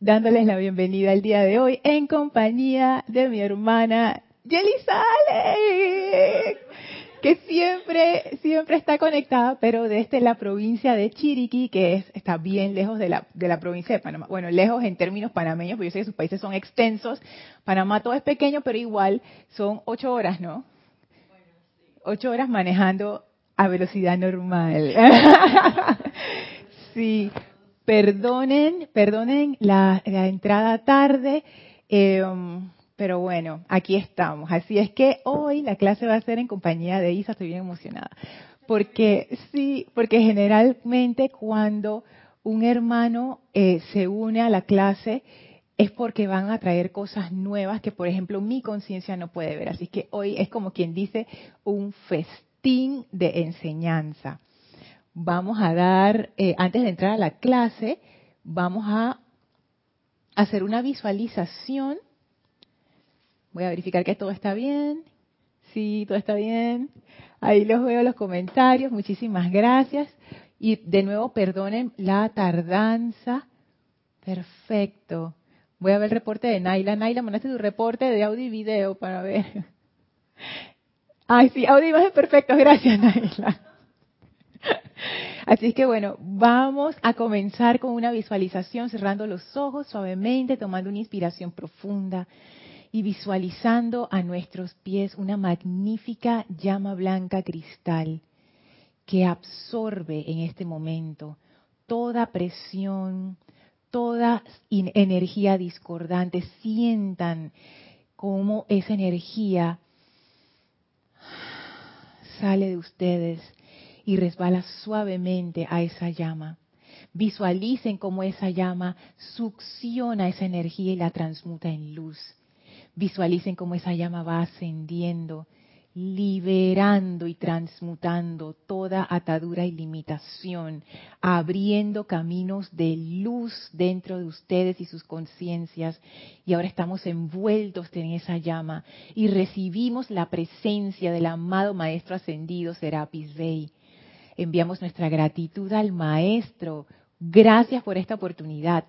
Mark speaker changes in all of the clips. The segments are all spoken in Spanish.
Speaker 1: dándoles la bienvenida el día de hoy en compañía de mi hermana Yeli Sale, que siempre, siempre está conectada, pero desde la provincia de Chiriquí, que es, está bien lejos de la, de la provincia de Panamá. Bueno, lejos en términos panameños, porque yo sé que sus países son extensos. Panamá todo es pequeño, pero igual son ocho horas, ¿no? Ocho horas manejando a velocidad normal. sí, Perdonen, perdonen la, entrada tarde, em, pero bueno, aquí estamos. Así es que hoy la clase va a ser en compañía de Isa, estoy bien emocionada. Porque sí, porque generalmente cuando un hermano eh, se une a la clase es porque van a traer cosas nuevas que, por ejemplo, mi conciencia no puede ver. Así que hoy es como quien dice un festín de enseñanza vamos a dar, eh, antes de entrar a la clase, vamos a hacer una visualización. Voy a verificar que todo está bien. Sí, todo está bien. Ahí los veo los comentarios. Muchísimas gracias. Y de nuevo, perdonen la tardanza. Perfecto. Voy a ver el reporte de Naila. Naila, mandaste tu reporte de audio y video para ver. Ay, sí, audio y imagen perfecto. Gracias, Naila. Así que bueno, vamos a comenzar con una visualización, cerrando los ojos suavemente, tomando una inspiración profunda y visualizando a nuestros pies una magnífica llama blanca cristal que absorbe en este momento toda presión, toda energía discordante. Sientan cómo esa energía sale de ustedes y resbala suavemente a esa llama. Visualicen cómo esa llama succiona esa energía y la transmuta en luz. Visualicen cómo esa llama va ascendiendo, liberando y transmutando toda atadura y limitación, abriendo caminos de luz dentro de ustedes y sus conciencias. Y ahora estamos envueltos en esa llama y recibimos la presencia del amado Maestro Ascendido Serapis Bey enviamos nuestra gratitud al Maestro. Gracias por esta oportunidad.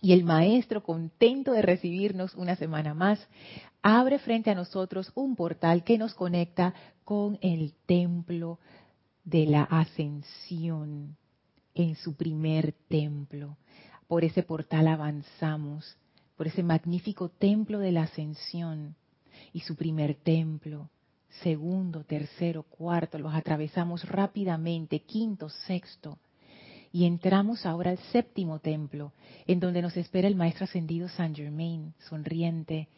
Speaker 1: Y el Maestro, contento de recibirnos una semana más, abre frente a nosotros un portal que nos conecta con el templo de la ascensión, en su primer templo. Por ese portal avanzamos, por ese magnífico templo de la ascensión y su primer templo segundo, tercero, cuarto, los atravesamos rápidamente, quinto, sexto, y entramos ahora al séptimo templo, en donde nos espera el Maestro Ascendido San Germain, sonriente,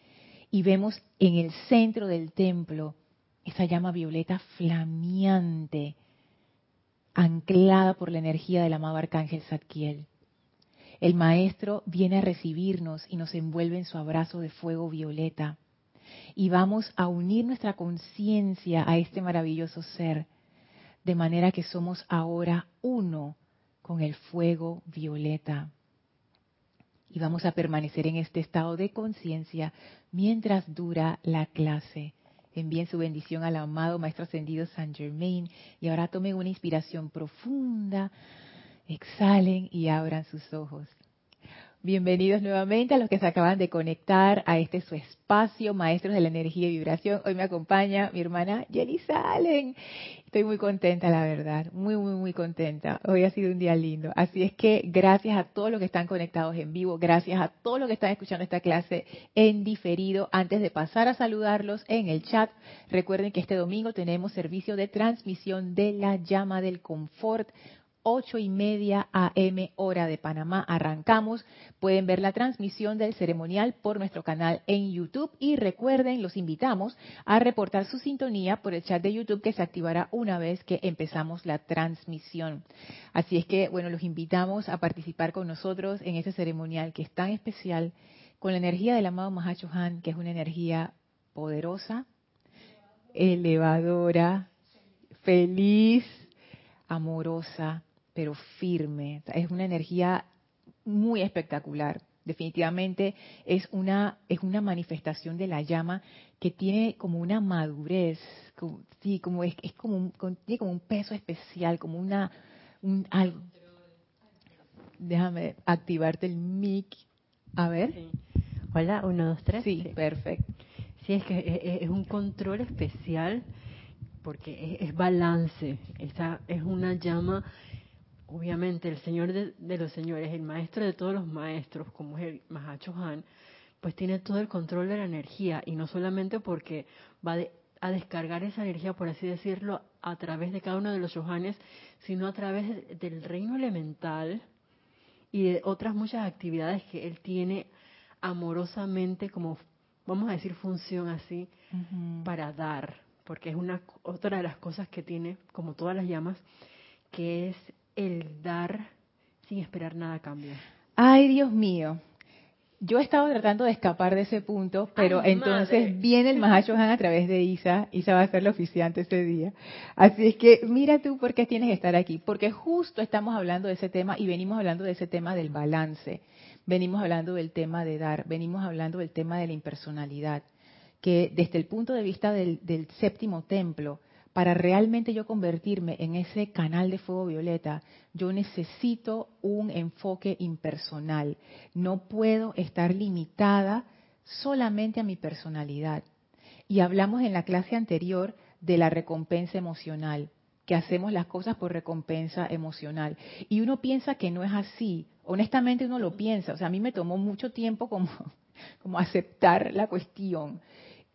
Speaker 1: y vemos en el centro del templo esa llama violeta flameante, anclada por la energía del amado Arcángel Zadkiel. El Maestro viene a recibirnos y nos envuelve en su abrazo de fuego violeta y vamos a unir nuestra conciencia a este maravilloso ser, de manera que somos ahora uno con el fuego violeta. Y vamos a permanecer en este estado de conciencia mientras dura la clase. Envíen su bendición al amado Maestro Ascendido San Germain y ahora tomen una inspiración profunda, exhalen y abran sus ojos. Bienvenidos nuevamente a los que se acaban de conectar a este su espacio, Maestros de la Energía y Vibración. Hoy me acompaña mi hermana Jenny Salen. Estoy muy contenta, la verdad, muy, muy, muy contenta. Hoy ha sido un día lindo. Así es que gracias a todos los que están conectados en vivo, gracias a todos los que están escuchando esta clase en diferido. Antes de pasar a saludarlos en el chat, recuerden que este domingo tenemos servicio de transmisión de la llama del confort ocho y media AM hora de Panamá. Arrancamos. Pueden ver la transmisión del ceremonial por nuestro canal en YouTube y recuerden, los invitamos a reportar su sintonía por el chat de YouTube que se activará una vez que empezamos la transmisión. Así es que, bueno, los invitamos a participar con nosotros en este ceremonial que es tan especial con la energía del amado Mahacho Han, que es una energía poderosa, elevadora, feliz, amorosa, pero firme. Es una energía muy espectacular. Definitivamente es una, es una manifestación de la llama que tiene como una madurez, como, sí, como es, es como un, tiene como un peso especial, como una, un, algo. déjame activarte el mic. A ver.
Speaker 2: Hola, uno, dos, tres.
Speaker 1: Sí, perfecto.
Speaker 2: Sí, es que es, un control especial porque es, balance. Esa es una llama, obviamente, el Señor de, los Señores, el Maestro de todos los maestros, como es el Mahacho Han, pues tiene todo el control de la energía y no solamente porque va a descargar esa energía, por así decirlo, a través de cada uno de los Johanes, sino a través del reino elemental y de otras muchas actividades que él tiene amorosamente como vamos a decir función así para dar porque es una otra de las cosas que tiene como todas las llamas que es el dar sin esperar nada a cambio
Speaker 1: ay Dios mío yo he estado tratando de escapar de ese punto, pero entonces viene el Mahashohan a través de Isa. Isa va a ser la oficiante ese día. Así es que mira tú por qué tienes que estar aquí. Porque justo estamos hablando de ese tema y venimos hablando de ese tema del balance. Venimos hablando del tema de dar. Venimos hablando del tema de la impersonalidad. Que desde el punto de vista del, del séptimo templo, para realmente yo convertirme en ese canal de fuego violeta, yo necesito un enfoque impersonal. No puedo estar limitada solamente a mi personalidad. Y hablamos en la clase anterior de la recompensa emocional, que hacemos las cosas por recompensa emocional. Y uno piensa que no es así. Honestamente uno lo piensa. O sea, a mí me tomó mucho tiempo como, como aceptar la cuestión.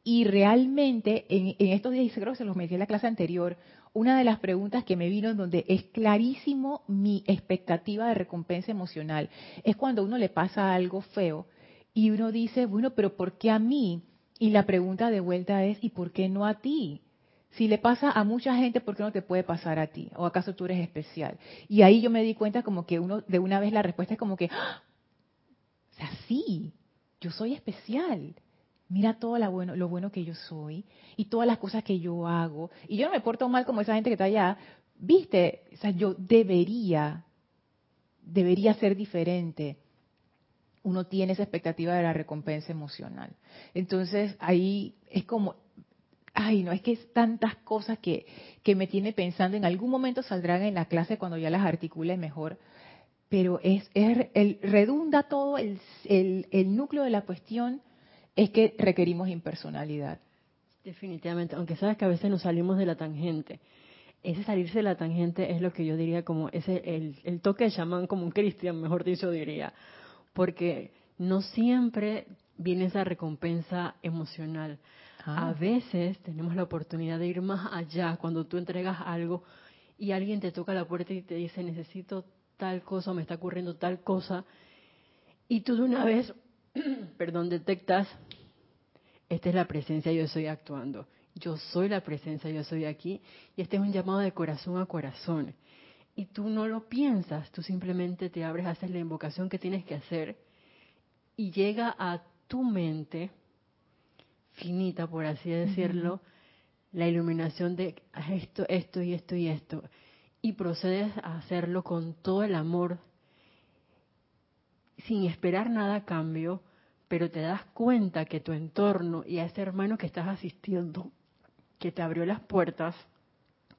Speaker 1: Y realmente en, estos días, creo que se los metí en la clase anterior, una de las preguntas que me vino en donde es clarísimo mi expectativa de recompensa emocional es cuando uno le pasa algo feo y uno dice, bueno, pero ¿por qué a mí? Y la pregunta de vuelta es, ¿y por qué no a ti? Si le pasa a mucha gente, ¿por qué no te puede pasar a ti? ¿O acaso tú eres especial? Y ahí yo me di cuenta como que uno, de una vez la respuesta es como que, ¡Ah! o sea, sí, yo soy especial mira todo lo bueno, que yo soy y todas las cosas que yo hago. Y yo no me porto mal como esa gente que está allá. Viste, o sea, yo debería, debería ser diferente. Uno tiene esa expectativa de la recompensa emocional. Entonces ahí es como, ay, no, es que es tantas cosas que, que me tiene pensando. En algún momento saldrán en la clase cuando ya las articule mejor. Pero es, es el, redunda todo el, el, el núcleo de la cuestión es que requerimos impersonalidad.
Speaker 2: Definitivamente, aunque sabes que a veces nos salimos de la tangente. Ese salirse de la tangente es lo que yo diría como ese el, el toque de chamán como un cristian, mejor dicho diría, porque no siempre viene esa recompensa emocional. Ah. A veces tenemos la oportunidad de ir más allá cuando tú entregas algo y alguien te toca la puerta y te dice necesito tal cosa, me está ocurriendo tal cosa, y tú de una vez perdón, detectas, esta es la presencia, yo estoy actuando. Yo soy la presencia, yo soy aquí. Y este es un llamado de corazón a corazón. Y tú no lo piensas, tú simplemente te abres, haces la invocación que tienes que hacer y llega a tu mente finita, por así decirlo, la iluminación de esto, esto y esto y esto. Y procedes a hacerlo con todo el amor sin esperar nada a cambio, pero te das cuenta que tu entorno y a ese hermano que estás asistiendo, que te abrió las puertas,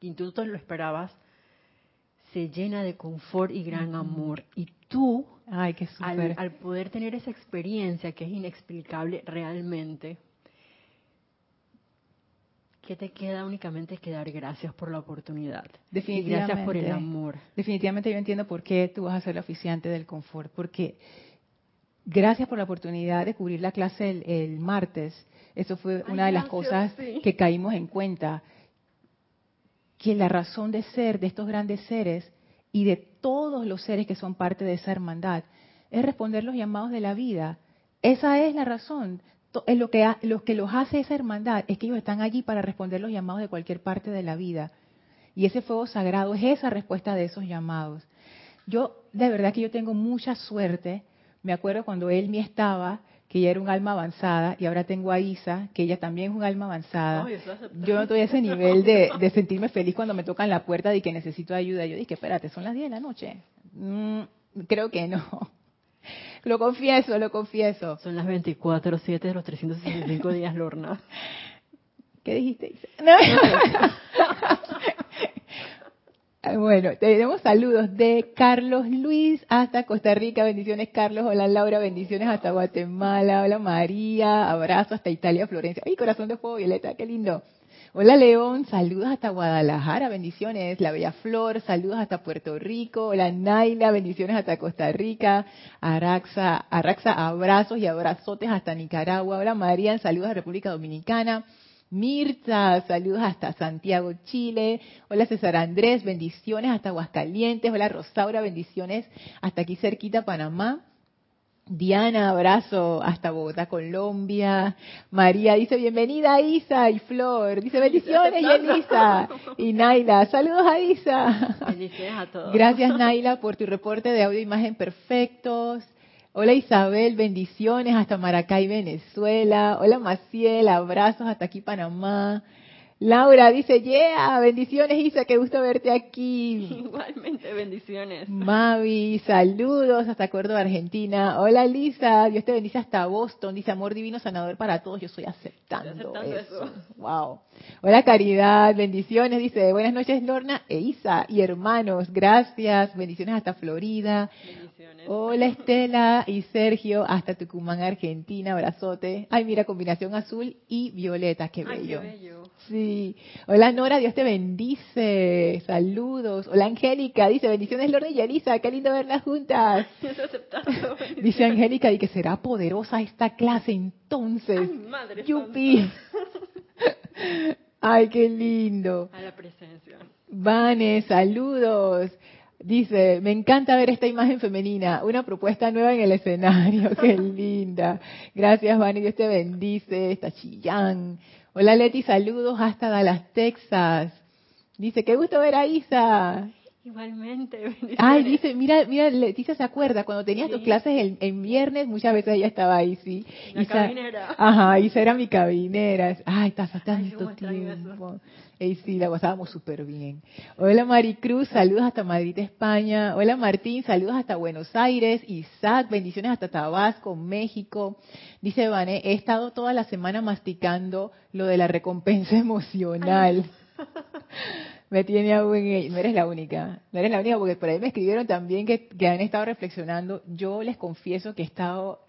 Speaker 2: y tú no lo esperabas, se llena de confort y gran amor. Y tú,
Speaker 1: Ay, qué
Speaker 2: al, al, poder tener esa experiencia que es inexplicable realmente, ¿qué te queda únicamente que dar gracias por la oportunidad?
Speaker 1: Definitivamente.
Speaker 2: gracias por el amor.
Speaker 1: Definitivamente yo entiendo por qué tú vas a ser la oficiante del confort, porque gracias por la oportunidad de cubrir la clase el, martes. Eso fue una de las cosas que caímos en cuenta, que la razón de ser de estos grandes seres y de todos los seres que son parte de esa hermandad es responder los llamados de la vida. Esa es la razón es lo que, lo que los hace esa hermandad es que ellos están allí para responder los llamados de cualquier parte de la vida. Y ese fuego sagrado es esa respuesta de esos llamados. Yo, de verdad que yo tengo mucha suerte. Me acuerdo cuando Elmi estaba, que ella era un alma avanzada, y ahora tengo a Isa, que ella también es un alma avanzada. yo no estoy a ese nivel de, sentirme feliz cuando me tocan la puerta y que necesito ayuda. Yo dije, espérate, son las 10 de la noche. Mm, creo que no. Lo confieso, lo confieso.
Speaker 2: Son las 24, 7 de los 365 días, Lorna.
Speaker 1: ¿Qué dijiste? Bueno, tenemos saludos de Carlos Luis hasta Costa Rica, bendiciones Carlos, hola Laura, bendiciones hasta Guatemala, hola María, abrazo hasta Italia, Florencia, ay corazón de fuego violeta, qué lindo. Hola León, saludos hasta Guadalajara, bendiciones. La Bella Flor, saludos hasta Puerto Rico. Hola Naila, bendiciones hasta Costa Rica. Araxa, Araxa, abrazos y abrazotes hasta Nicaragua. Hola María, saludos a República Dominicana. Mirta, saludos hasta Santiago, Chile. Hola César Andrés, bendiciones hasta Aguascalientes. Hola Rosaura, bendiciones hasta aquí cerquita, Panamá. Diana, abrazo hasta Bogotá, Colombia. María dice bienvenida Isa y Flor. Dice bendiciones y Elisa. Y Naila, saludos a Isa.
Speaker 2: Bendiciones a todos.
Speaker 1: Gracias Naila por tu reporte de audio e imagen perfectos. Hola Isabel, bendiciones hasta Maracay, Venezuela. Hola Maciel, abrazos hasta aquí Panamá. Laura dice, yeah, bendiciones Isa, qué gusto verte aquí.
Speaker 2: Igualmente, bendiciones.
Speaker 1: Mavi, saludos hasta Córdoba, Argentina. Hola Lisa, Dios te bendice hasta Boston. Dice, amor divino sanador para todos, yo estoy aceptando, eso. Wow. Hola Caridad, bendiciones. Dice, buenas noches Lorna e Isa y hermanos, gracias. Bendiciones hasta Florida. Bendiciones. Hola Estela y Sergio hasta Tucumán, Argentina. Abrazote. Ay, mira, combinación azul y violeta, qué bello.
Speaker 2: Ay, qué bello.
Speaker 1: Sí. Hola Nora, Dios te bendice. Saludos. Hola Angélica, dice bendiciones Lorna y Elisa, qué lindo verlas juntas. dice Angélica, y que será poderosa esta clase entonces.
Speaker 2: Ay, madre
Speaker 1: Yupi. Ay, qué lindo.
Speaker 2: A la presencia.
Speaker 1: Vane, saludos. Dice, me encanta ver esta imagen femenina, una propuesta nueva en el escenario, qué linda. Gracias, Vane, Dios te bendice, está chillán. Hola Leti, saludos hasta Dallas, Texas. Dice, qué gusto ver a Isa.
Speaker 2: Igualmente.
Speaker 1: Ay, dice, mira, mira, Leticia se acuerda, cuando tenías tus clases en, viernes, muchas veces ella estaba ahí, sí.
Speaker 2: La Isa, cabinera.
Speaker 1: Ajá, Isa era mi cabinera. Ay, hace tanto tiempo. Y sí, la pasábamos súper bien. Hola Maricruz, saludos hasta Madrid, España. Hola Martín, saludos hasta Buenos Aires. Isaac, bendiciones hasta Tabasco, México. Dice Vane, he estado toda la semana masticando lo de la recompensa emocional. me tiene aún No eres la única. No eres la única porque por ahí me escribieron también que, que han estado reflexionando. Yo les confieso que he estado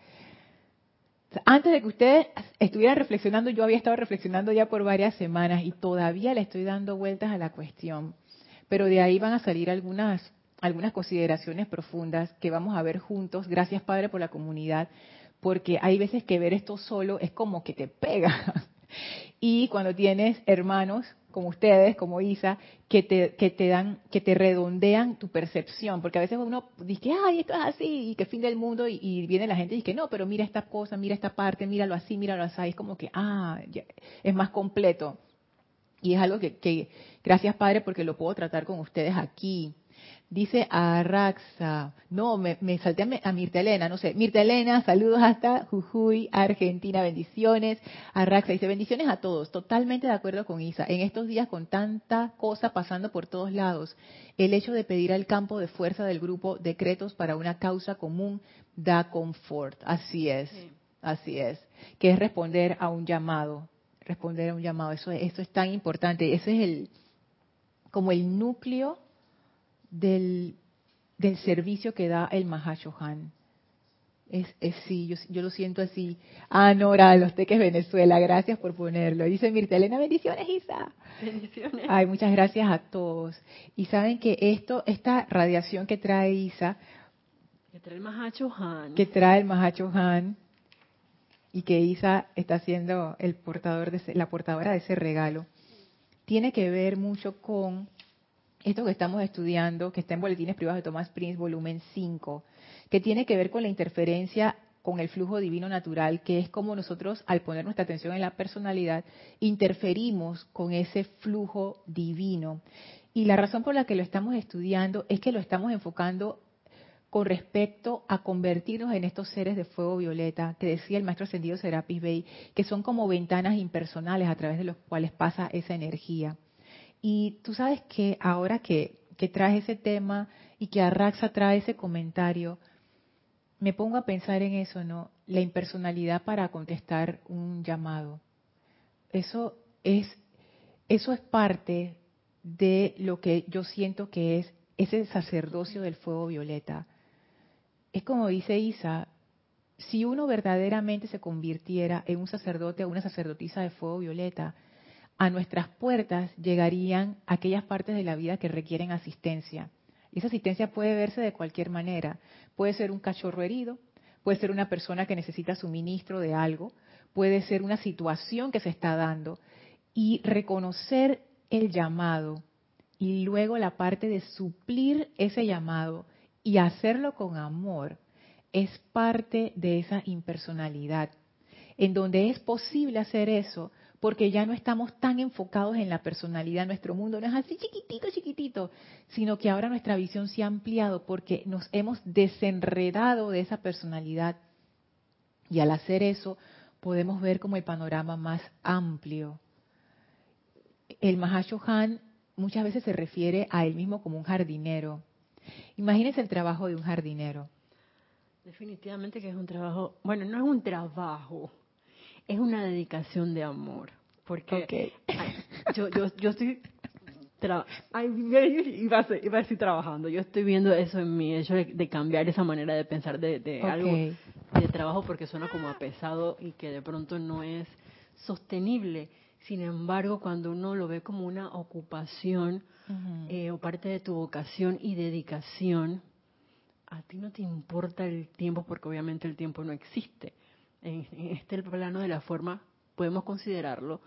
Speaker 1: antes de que ustedes estuvieran reflexionando, yo había estado reflexionando ya por varias semanas y todavía le estoy dando vueltas a la cuestión. Pero de ahí van a salir algunas, algunas consideraciones profundas que vamos a ver juntos. Gracias, Padre, por la comunidad, porque hay veces que ver esto solo es como que te pega. Y cuando tienes hermanos como ustedes, como Isa, que te, que te dan, que te redondean tu percepción, porque a veces uno dice, ay, esto es así, y que fin del mundo, y, viene la gente y dice, no, pero mira esta cosa, mira esta parte, míralo así, míralo así, es como que, ah, es más completo. Y es algo que, que, gracias Padre, porque lo puedo tratar con ustedes aquí. Dice Arraxa, no, me, salté a, Mirta Elena, no sé, Mirta Elena, saludos hasta Jujuy, Argentina, bendiciones. Arraxa dice, bendiciones a todos, totalmente de acuerdo con Isa. En estos días con tanta cosa pasando por todos lados, el hecho de pedir al campo de fuerza del grupo decretos para una causa común da confort. Así es, así es, que es responder a un llamado, responder a un llamado, eso, eso es tan importante, ese es el, como el núcleo del, del servicio que da el Mahashohan. Es, es sí, yo, yo, lo siento así. Ah, Nora, los teques Venezuela, gracias por ponerlo. Dice Mirta Elena, bendiciones, Isa.
Speaker 2: Bendiciones.
Speaker 1: Ay, muchas gracias a todos. Y saben que esto, esta radiación que trae Isa,
Speaker 2: que trae el Mahachohan,
Speaker 1: que trae el Mahachohan, y que Isa está siendo el portador de la portadora de ese regalo, tiene que ver mucho con esto que estamos estudiando, que está en Boletines Privados de Thomas Prince, volumen 5, que tiene que ver con la interferencia con el flujo divino natural, que es como nosotros, al poner nuestra atención en la personalidad, interferimos con ese flujo divino. Y la razón por la que lo estamos estudiando es que lo estamos enfocando con respecto a convertirnos en estos seres de fuego violeta, que decía el maestro ascendido Serapis Bey, que son como ventanas impersonales a través de los cuales pasa esa energía. Y tú sabes que ahora que, que traes ese tema y que Arraxa trae ese comentario, me pongo a pensar en eso, ¿no? La impersonalidad para contestar un llamado. Eso es, eso es parte de lo que yo siento que es ese sacerdocio del fuego violeta. Es como dice Isa, si uno verdaderamente se convirtiera en un sacerdote o una sacerdotisa de fuego violeta, a nuestras puertas llegarían aquellas partes de la vida que requieren asistencia. Y esa asistencia puede verse de cualquier manera. Puede ser un cachorro herido, puede ser una persona que necesita suministro de algo, puede ser una situación que se está dando. Y reconocer el llamado y luego la parte de suplir ese llamado y hacerlo con amor es parte de esa impersonalidad, en donde es posible hacer eso porque ya no estamos tan enfocados en la personalidad, nuestro mundo no es así chiquitito, chiquitito, sino que ahora nuestra visión se ha ampliado porque nos hemos desenredado de esa personalidad y al hacer eso podemos ver como el panorama más amplio. El Mahashohan muchas veces se refiere a él mismo como un jardinero. Imagínense el trabajo de un jardinero.
Speaker 2: Definitivamente que es un trabajo, bueno, no es un trabajo, es una dedicación de amor. Porque yo, yo, yo estoy ay, iba, a, iba a decir trabajando. Yo estoy viendo eso en mi hecho de, cambiar esa manera de pensar de, de algo de trabajo porque suena como a pesado y que de pronto no es sostenible. Sin embargo, cuando uno lo ve como una ocupación eh, o parte de tu vocación y dedicación, a ti no te importa el tiempo porque obviamente el tiempo no existe. En, este plano de la forma podemos considerarlo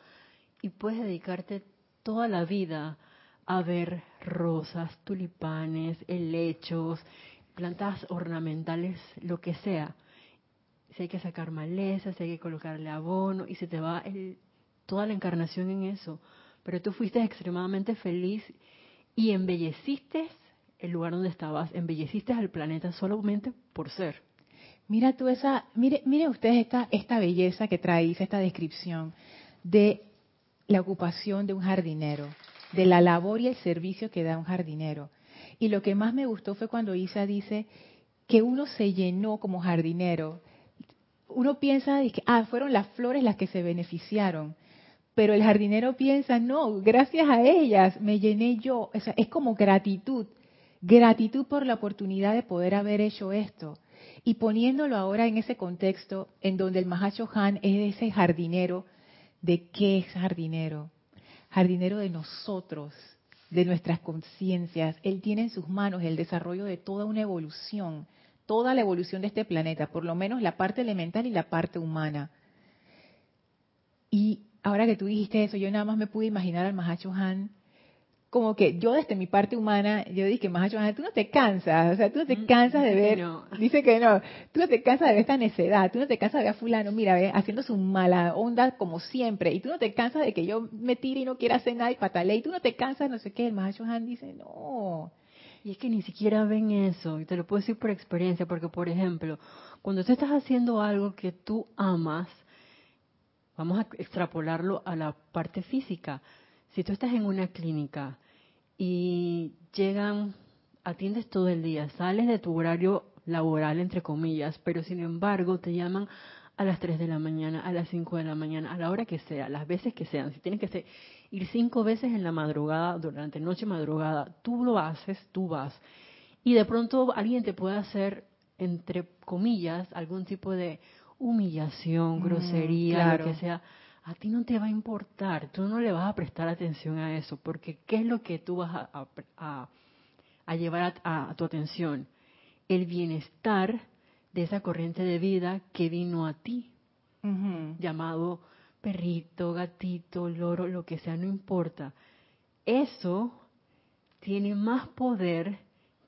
Speaker 2: y puedes dedicarte toda la vida a ver rosas, tulipanes, helechos, plantas ornamentales, lo que sea. Si hay que sacar malezas, si hay que colocarle abono y se te va el toda la encarnación en eso. Pero tú fuiste extremadamente feliz y embelleciste el lugar donde estabas, embelleciste al planeta solamente por ser.
Speaker 1: Mira tú esa, mire, mire ustedes esta, esta belleza que traes, esta descripción de la ocupación de un jardinero, de la labor y el servicio que da un jardinero. Y lo que más me gustó fue cuando Isa dice que uno se llenó como jardinero. Uno piensa ah, fueron las flores las que se beneficiaron, pero el jardinero piensa, no, gracias a ellas me llené yo. O sea, es como gratitud, gratitud por la oportunidad de poder haber hecho esto. Y poniéndolo ahora en ese contexto en donde el Mahacho Han es ese jardinero, ¿de qué es jardinero? Jardinero de nosotros, de nuestras conciencias. Él tiene en sus manos el desarrollo de toda una evolución, toda la evolución de este planeta, por lo menos la parte elemental y la parte humana. Y ahora que tú dijiste eso, yo nada más me pude imaginar al Mahacho Han como que yo desde mi parte humana, yo dije, Mahacho Han, tú no te cansas, o sea, tú no te mm, cansas de ver, dice que no, tú no te cansas de ver esta necedad, tú no te cansas de ver a fulano, mira, ve, haciendo su mala onda como siempre, y tú no te cansas de que yo me tire y no quiera hacer nada y patale, y tú no te cansas, no sé qué, el Mahacho Han dice, no.
Speaker 2: Y es que ni siquiera ven eso, y te lo puedo decir por experiencia, porque por ejemplo, cuando tú estás haciendo algo que tú amas, Vamos a extrapolarlo a la parte física. Si tú estás en una clínica y llegan, atiendes todo el día, sales de tu horario laboral, entre comillas, pero sin embargo te llaman a las 3 de la mañana, a las 5 de la mañana, a la hora que sea, las veces que sean. Si tienes que ser, ir cinco veces en la madrugada, durante noche madrugada, tú lo haces, tú vas. Y de pronto alguien te puede hacer, entre comillas, algún tipo de humillación, mm, grosería, lo que sea, a ti no te va a importar, tú no le vas a prestar atención a eso, porque ¿qué es lo que tú vas a, a, llevar a, tu atención? El bienestar de esa corriente de vida que vino a ti, llamado perrito, gatito, loro, lo que sea, no importa. Eso tiene más poder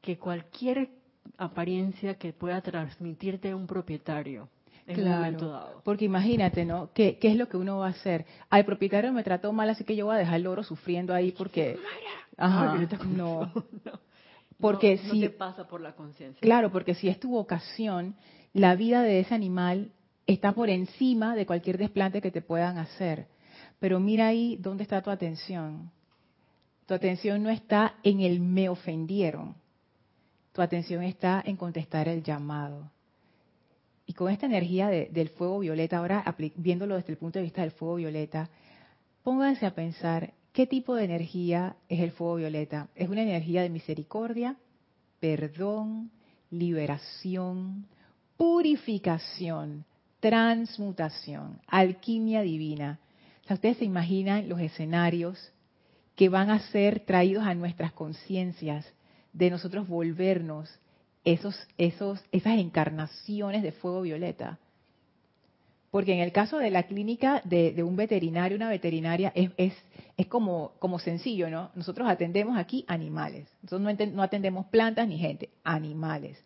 Speaker 2: que cualquier apariencia que pueda transmitirte un propietario
Speaker 1: claro, Porque imagínate, ¿no? ¿Qué, ¿Qué es lo que uno va a hacer? Al propietario me trató mal, así que yo voy a dejar el oro sufriendo ahí porque... Ajá, no. Porque si...
Speaker 2: pasa por la conciencia.
Speaker 1: Claro, porque si es tu vocación, la vida de ese animal está por encima de cualquier desplante que te puedan hacer. Pero mira ahí dónde está tu atención. Tu atención no está en el me ofendieron. Tu atención está en contestar el llamado. Y con esta energía del fuego violeta, ahora viéndolo desde el punto de vista del fuego violeta, pónganse a pensar ¿Qué tipo de energía es el fuego violeta? Es una energía de misericordia, perdón, liberación, purificación, transmutación, alquimia divina. ustedes se imaginan los escenarios que van a ser traídos a nuestras conciencias de nosotros volvernos esos, esos, esas encarnaciones de fuego violeta. Porque en el caso de la clínica de, un veterinario, una veterinaria, es, es, es, como, como sencillo, ¿no? Nosotros atendemos aquí animales. Nosotros no, atendemos plantas ni gente, animales.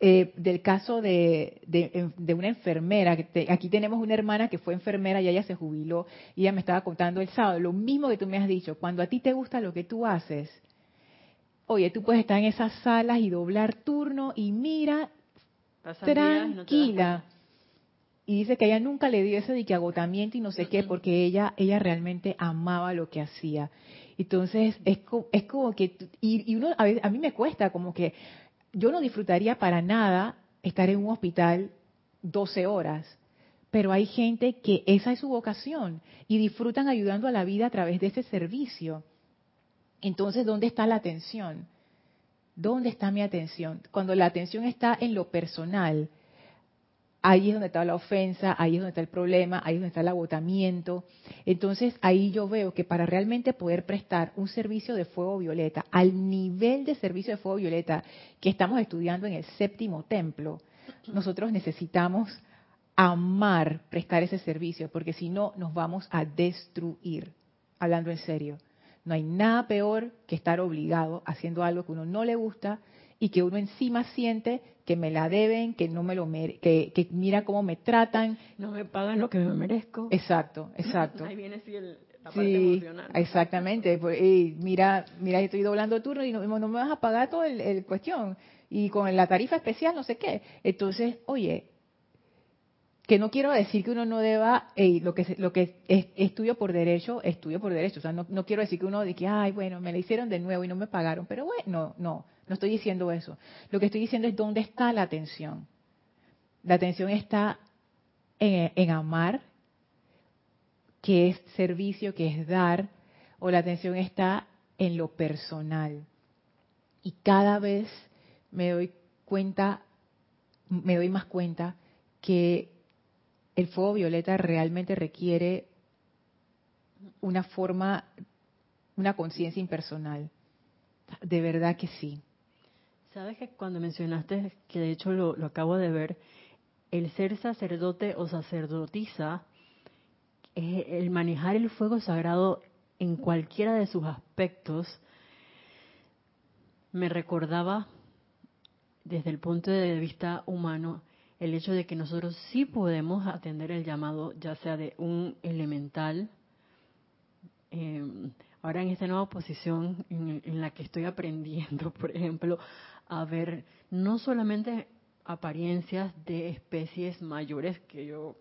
Speaker 1: Eh, del caso de, de, una enfermera, que aquí tenemos una hermana que fue enfermera y ella se jubiló y ella me estaba contando el sábado, lo mismo que tú me has dicho, cuando a ti te gusta lo que tú haces, oye, tú puedes estar en esas salas y doblar turno y mira, tranquila y dice que ella nunca le dio ese de que agotamiento y no sé qué, porque ella, ella realmente amaba lo que hacía. Entonces, es, es como que, y, uno, a, a mí me cuesta como que, yo no disfrutaría para nada estar en un hospital 12 horas, pero hay gente que esa es su vocación y disfrutan ayudando a la vida a través de ese servicio. Entonces, ¿dónde está la atención? ¿Dónde está mi atención? Cuando la atención está en lo personal, ahí es donde está la ofensa, ahí es donde está el problema, ahí es donde está el agotamiento. Entonces ahí yo veo que para realmente poder prestar un servicio de fuego violeta al nivel de servicio de fuego violeta que estamos estudiando en el séptimo templo, nosotros necesitamos amar prestar ese servicio, porque si no nos vamos a destruir, hablando en serio. No hay nada peor que estar obligado haciendo algo que uno no le gusta y que uno encima siente que me la deben, que no me lo que, que mira cómo me tratan,
Speaker 2: no me pagan lo que me merezco.
Speaker 1: Exacto, exacto.
Speaker 2: Ahí viene sí el, la parte
Speaker 1: emocional. Exactamente. Pues, mira, mira, estoy doblando turno y no, no me vas a pagar todo el, cuestión y con la tarifa especial no sé qué. Entonces, oye, que no quiero decir que uno no deba, lo que lo que es, estudio por derecho, estudio por derecho. O sea, no, no quiero decir que uno diga, que, ay, bueno, me la hicieron de nuevo y no me pagaron. Pero bueno, no, no. No estoy diciendo eso. Lo que estoy diciendo es dónde está la atención. La atención está en, amar, que es servicio, que es dar, o la atención está en lo personal. Y cada vez me doy cuenta, me doy más cuenta que el fuego violeta realmente requiere una forma, una conciencia impersonal. De verdad que sí.
Speaker 2: Sabes que cuando mencionaste, que de hecho lo, acabo de ver, el ser sacerdote o sacerdotisa, el manejar el fuego sagrado en cualquiera de sus aspectos, me recordaba desde el punto de vista humano el hecho de que nosotros sí podemos atender el llamado, ya sea de un elemental, eh, ahora en esta nueva posición en, en, la que estoy aprendiendo, por ejemplo, a ver no solamente apariencias de especies mayores, que yo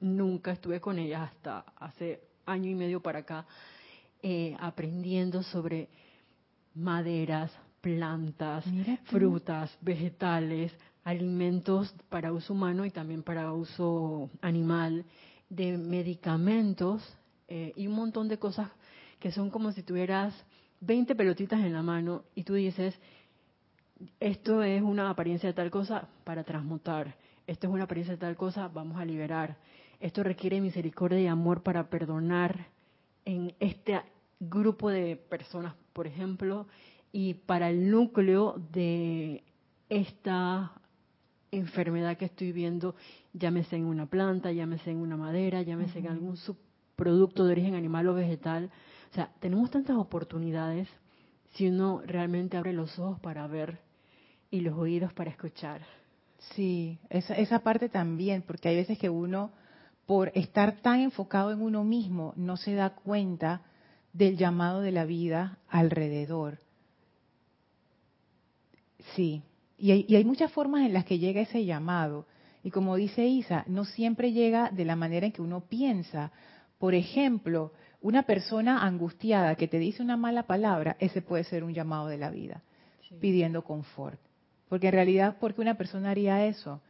Speaker 2: nunca estuve con ellas hasta hace año y medio para acá, eh, aprendiendo sobre maderas, plantas, frutas, vegetales, alimentos para uso humano y también para uso animal, de medicamentos eh, y un montón de cosas que son como si tuvieras 20 pelotitas en la mano y tú dices, esto es una apariencia de tal cosa para transmutar, esto es una apariencia de tal cosa, vamos a liberar, esto requiere misericordia y amor para perdonar en este grupo de personas, por ejemplo, y para el núcleo de esta enfermedad que estoy viendo, llámese en una planta, llámese en una madera, llámese en algún subproducto de origen animal o vegetal. O sea, tenemos tantas oportunidades si uno realmente abre los ojos para ver y los oídos para escuchar.
Speaker 1: Sí, esa, esa parte también, porque hay veces que uno, por estar tan enfocado en uno mismo, no se da cuenta del llamado de la vida alrededor. Sí, y hay, y hay muchas formas en las que llega ese llamado. Y como dice Isa, no siempre llega de la manera en que uno piensa. Por ejemplo, una persona angustiada que te dice una mala palabra, ese puede ser un llamado de la vida, pidiendo confort. Porque en realidad, ¿por qué una persona haría eso?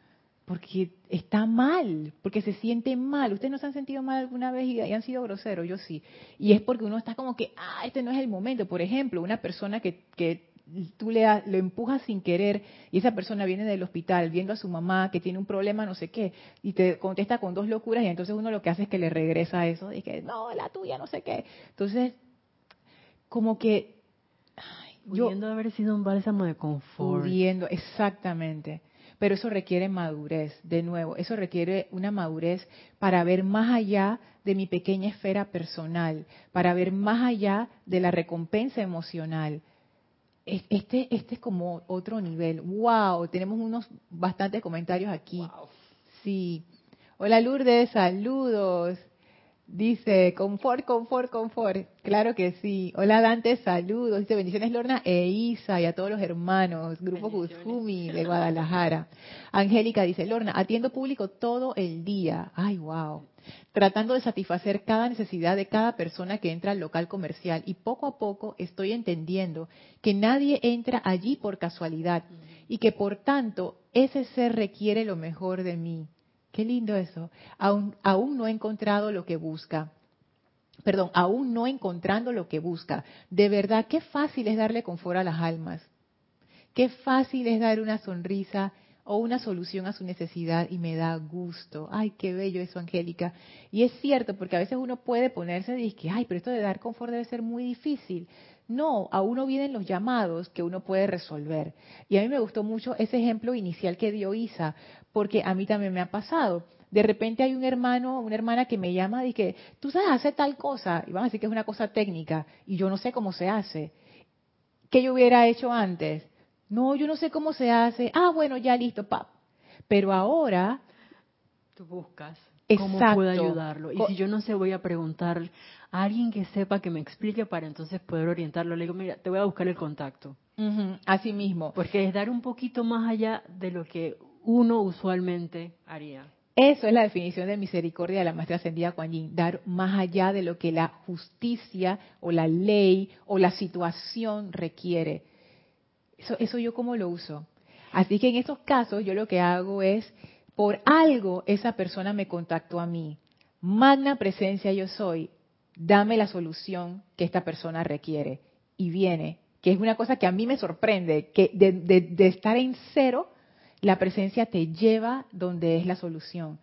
Speaker 1: porque está mal, porque se siente mal. ¿Ustedes no se han sentido mal alguna vez y, han sido groseros? Yo sí. Y es porque uno está como que, ah, este no es el momento. Por ejemplo, una persona que, que tú le, lo empujas sin querer y esa persona viene del hospital viendo a su mamá que tiene un problema, no sé qué, y te contesta con dos locuras y entonces uno lo que hace es que le regresa eso y que, no, la tuya, no sé qué. Entonces, como que...
Speaker 2: Pudiendo haber sido un bálsamo de confort.
Speaker 1: Pudiendo, exactamente pero eso requiere madurez, de nuevo, eso requiere una madurez para ver más allá de mi pequeña esfera personal, para ver más allá de la recompensa emocional. Este, este es como otro nivel. ¡Wow! Tenemos unos bastantes comentarios aquí. Sí. Hola Lourdes, saludos. Dice, confort, confort, confort. Claro que sí. Hola Dante, saludos. Dice, bendiciones Lorna e Isa y a todos los hermanos. Grupo Kuzumi de Guadalajara. Angélica dice, Lorna, atiendo público todo el día. Ay, wow. Tratando de satisfacer cada necesidad de cada persona que entra al local comercial. Y poco a poco estoy entendiendo que nadie entra allí por casualidad. Y que por tanto ese ser requiere lo mejor de mí. Qué lindo eso. Aún, aún no he encontrado lo que busca. Perdón, aún no encontrando lo que busca. De verdad, qué fácil es darle confort a las almas. Qué fácil es dar una sonrisa o una solución a su necesidad y me da gusto. Ay, qué bello eso, Angélica. Y es cierto, porque a veces uno puede ponerse y decir, ay, pero esto de dar confort debe ser muy difícil. No, a uno vienen los llamados que uno puede resolver. Y a mí me gustó mucho ese ejemplo inicial que dio Isa, porque a mí también me ha pasado. De repente hay un hermano una hermana que me llama y que tú sabes hacer tal cosa, y vamos a decir que es una cosa técnica, y yo no sé cómo se hace. ¿Qué yo hubiera hecho antes? No, yo no sé cómo se hace. Ah, bueno, ya listo, pap. Pero ahora...
Speaker 2: Tú buscas cómo puedo ayudarlo. Y si yo no sé, voy a preguntar alguien que sepa, que me explique para entonces poder orientarlo. Le digo, mira, te voy a buscar el contacto.
Speaker 1: así mismo.
Speaker 2: Porque es dar un poquito más allá de lo que uno usualmente haría.
Speaker 1: Eso es la definición de misericordia de la maestra ascendida Kuan Yin, dar más allá de lo que la justicia o la ley o la situación requiere. Eso, eso yo como lo uso. Así que en estos casos yo lo que hago es, por algo esa persona me contactó a mí. Magna presencia yo soy, dame la solución que esta persona requiere. Y viene, que es una cosa que a mí me sorprende, que de, de estar en cero la presencia te lleva donde es la solución.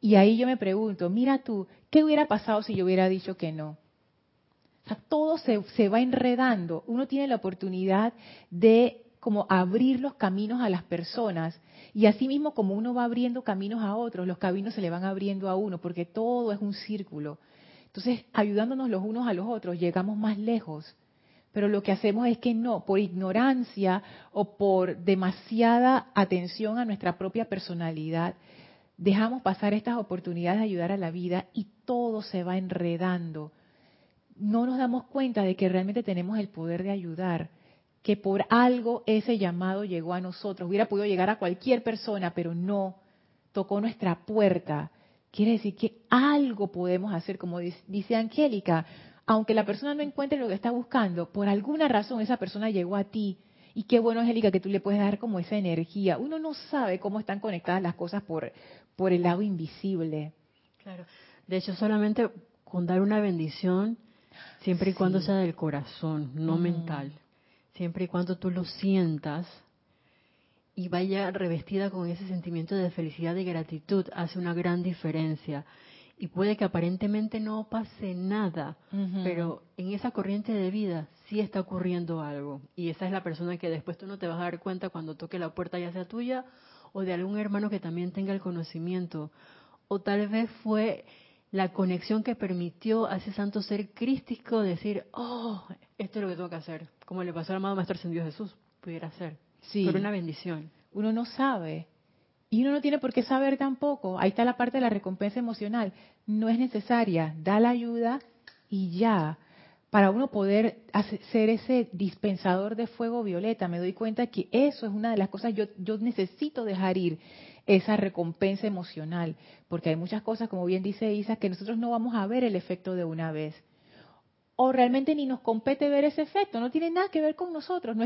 Speaker 1: Y ahí yo me pregunto, mira tú, ¿qué hubiera pasado si yo hubiera dicho que no? O sea, todo se, se va enredando. Uno tiene la oportunidad de como abrir los caminos a las personas y así mismo como uno va abriendo caminos a otros, los caminos se le van abriendo a uno porque todo es un círculo. Entonces, ayudándonos los unos a los otros, llegamos más lejos pero lo que hacemos es que no, por ignorancia o por demasiada atención a nuestra propia personalidad, dejamos pasar estas oportunidades de ayudar a la vida y todo se va enredando. No nos damos cuenta de que realmente tenemos el poder de ayudar, que por algo ese llamado llegó a nosotros. Hubiera podido llegar a cualquier persona, pero no, tocó nuestra puerta. Quiere decir que algo podemos hacer, como dice Angélica, aunque la persona no encuentre lo que está buscando, por alguna razón esa persona llegó a ti. Y qué bueno, Angélica, que tú le puedes dar como esa energía. Uno no sabe cómo están conectadas las cosas por, por el lado invisible.
Speaker 2: Claro. De hecho, solamente con dar una bendición, siempre y cuando sea del corazón, no mental, siempre y cuando tú lo sientas y vaya revestida con ese sentimiento de felicidad y gratitud, hace una gran diferencia y puede que aparentemente no pase nada, pero en esa corriente de vida sí está ocurriendo algo. Y esa es la persona que después tú no te vas a dar cuenta cuando toque la puerta, ya sea tuya o de algún hermano que también tenga el conocimiento. O tal vez fue la conexión que permitió a ese santo ser crístico decir, oh, esto es lo que tengo que hacer. Como le pasó al amado Maestro Ascendido Jesús, pudiera ser. Sí. Por una bendición.
Speaker 1: Uno no sabe. Y uno no tiene por qué saber tampoco. Ahí está la parte de la recompensa emocional. No es necesaria. Da la ayuda y ya. Para uno poder ser ese dispensador de fuego violeta, me doy cuenta que eso es una de las cosas, yo, yo necesito dejar ir esa recompensa emocional, porque hay muchas cosas, como bien dice Isa, que nosotros no vamos a ver el efecto de una vez. O realmente ni nos compete ver ese efecto, no tiene nada que ver con nosotros.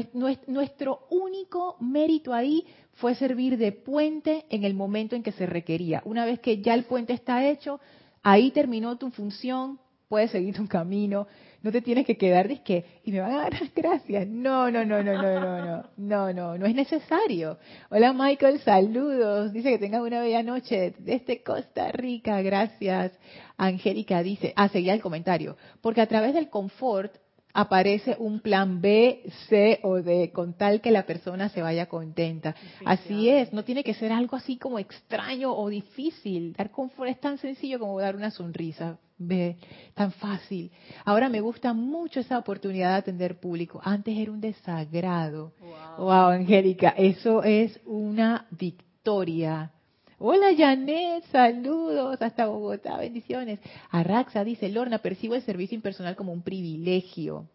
Speaker 1: Nuestro único mérito ahí fue servir de puente en el momento en que se requería. Una vez que ya el puente está hecho, ahí terminó tu función, puedes seguir tu camino, no te tienes que quedar de que, y me van a dar las gracias. No, no, no, no, no, no, no, no, no, no es necesario. Hola Michael, saludos. Dice que tengas una bella noche desde Costa Rica, gracias. Angélica dice, ah, seguía el comentario, porque a través del confort aparece un plan B, C o D, con tal que la persona se vaya contenta. Así es, no tiene que ser algo así como extraño o difícil. Dar confort es tan sencillo como dar una sonrisa. Ve, tan fácil. Ahora me gusta mucho esa oportunidad de atender público. Antes era un desagrado. Wow, Angélica, eso es una victoria. Hola Janet, saludos hasta Bogotá, bendiciones. Arraxa dice, Lorna, percibo el servicio impersonal como un privilegio.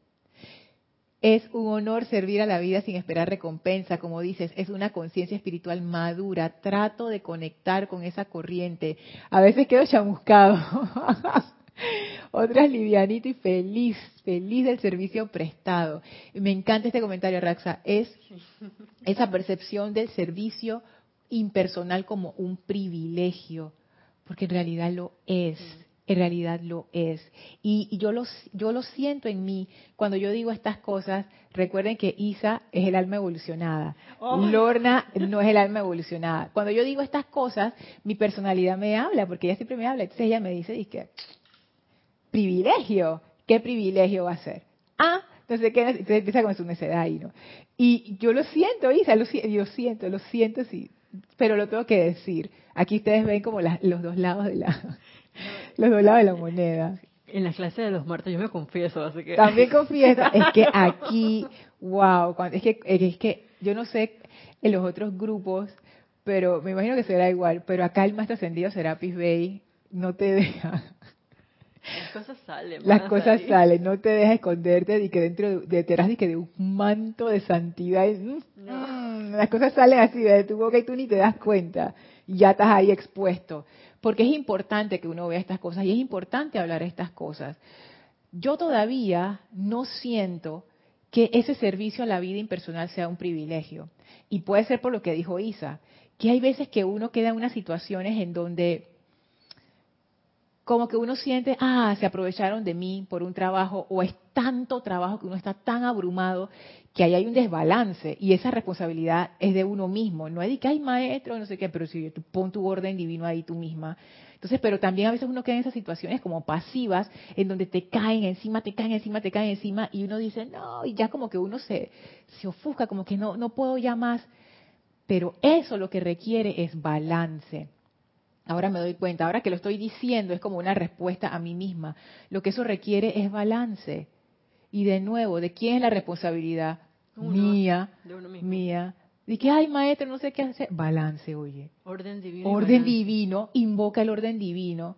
Speaker 1: Es un honor servir a la vida sin esperar recompensa, como dices, es una conciencia espiritual madura. Trato de conectar con esa corriente. A veces quedo chamuscado. Otras livianito y feliz, feliz del servicio prestado. Me encanta este comentario, Raxa. Es esa percepción del servicio impersonal como un privilegio, porque en realidad lo es, en realidad lo es. Y, yo, lo, yo lo siento en mí cuando yo digo estas cosas. Recuerden que Isa es el alma evolucionada, oh. Lorna no es el alma evolucionada. Cuando yo digo estas cosas, mi personalidad me habla, porque ella siempre me habla. Entonces ella me dice, que privilegio, ¿qué privilegio va a ser? Ah, entonces, ¿qué? empieza con su necedad ahí, ¿no? Y yo lo siento, Isa, lo, yo siento, lo siento, sí, pero lo tengo que decir. Aquí ustedes ven como los dos lados de la los dos lados de la moneda.
Speaker 2: En la clase de los martes yo me confieso, así que
Speaker 1: también confieso. Es que aquí, wow, es que es que yo no sé en los otros grupos, pero me imagino que será igual. Pero acá el más ascendido será Bay, no te deja.
Speaker 2: Las cosas salen.
Speaker 1: Las cosas salen, no te deja esconderte de que dentro detrás de que de un manto de santidad. Mm, las cosas salen así de tu boca y tú ni te das cuenta. Y ya estás ahí expuesto. Porque es importante que uno vea estas cosas y es importante hablar estas cosas. Yo todavía no siento que ese servicio a la vida impersonal sea un privilegio. Y puede ser por lo que dijo Isa, que hay veces que uno queda en unas situaciones en donde como que uno siente, ah, se aprovecharon de mí por un trabajo o es tanto trabajo que uno está tan abrumado que ahí hay un desbalance y esa responsabilidad es de uno mismo. No es de que hay maestro, no sé qué, pero si tú pon tu orden divino ahí tú misma. Entonces, pero también a veces uno queda en esas situaciones como pasivas en donde te caen encima, te caen encima, te caen encima y uno dice, no, y ya como que uno se, se ofusca, como que no, no puedo ya más. Pero eso lo que requiere es balance. Ahora me doy cuenta, ahora que lo estoy diciendo es como una respuesta a mí misma. Lo que eso requiere es balance. Y de nuevo, ¿de quién es la responsabilidad? mía, de uno mismo. mía. De que, ay, maestro, no sé qué hacer. Balance, oye.
Speaker 2: Orden divino.
Speaker 1: Orden divino, invoca el orden divino.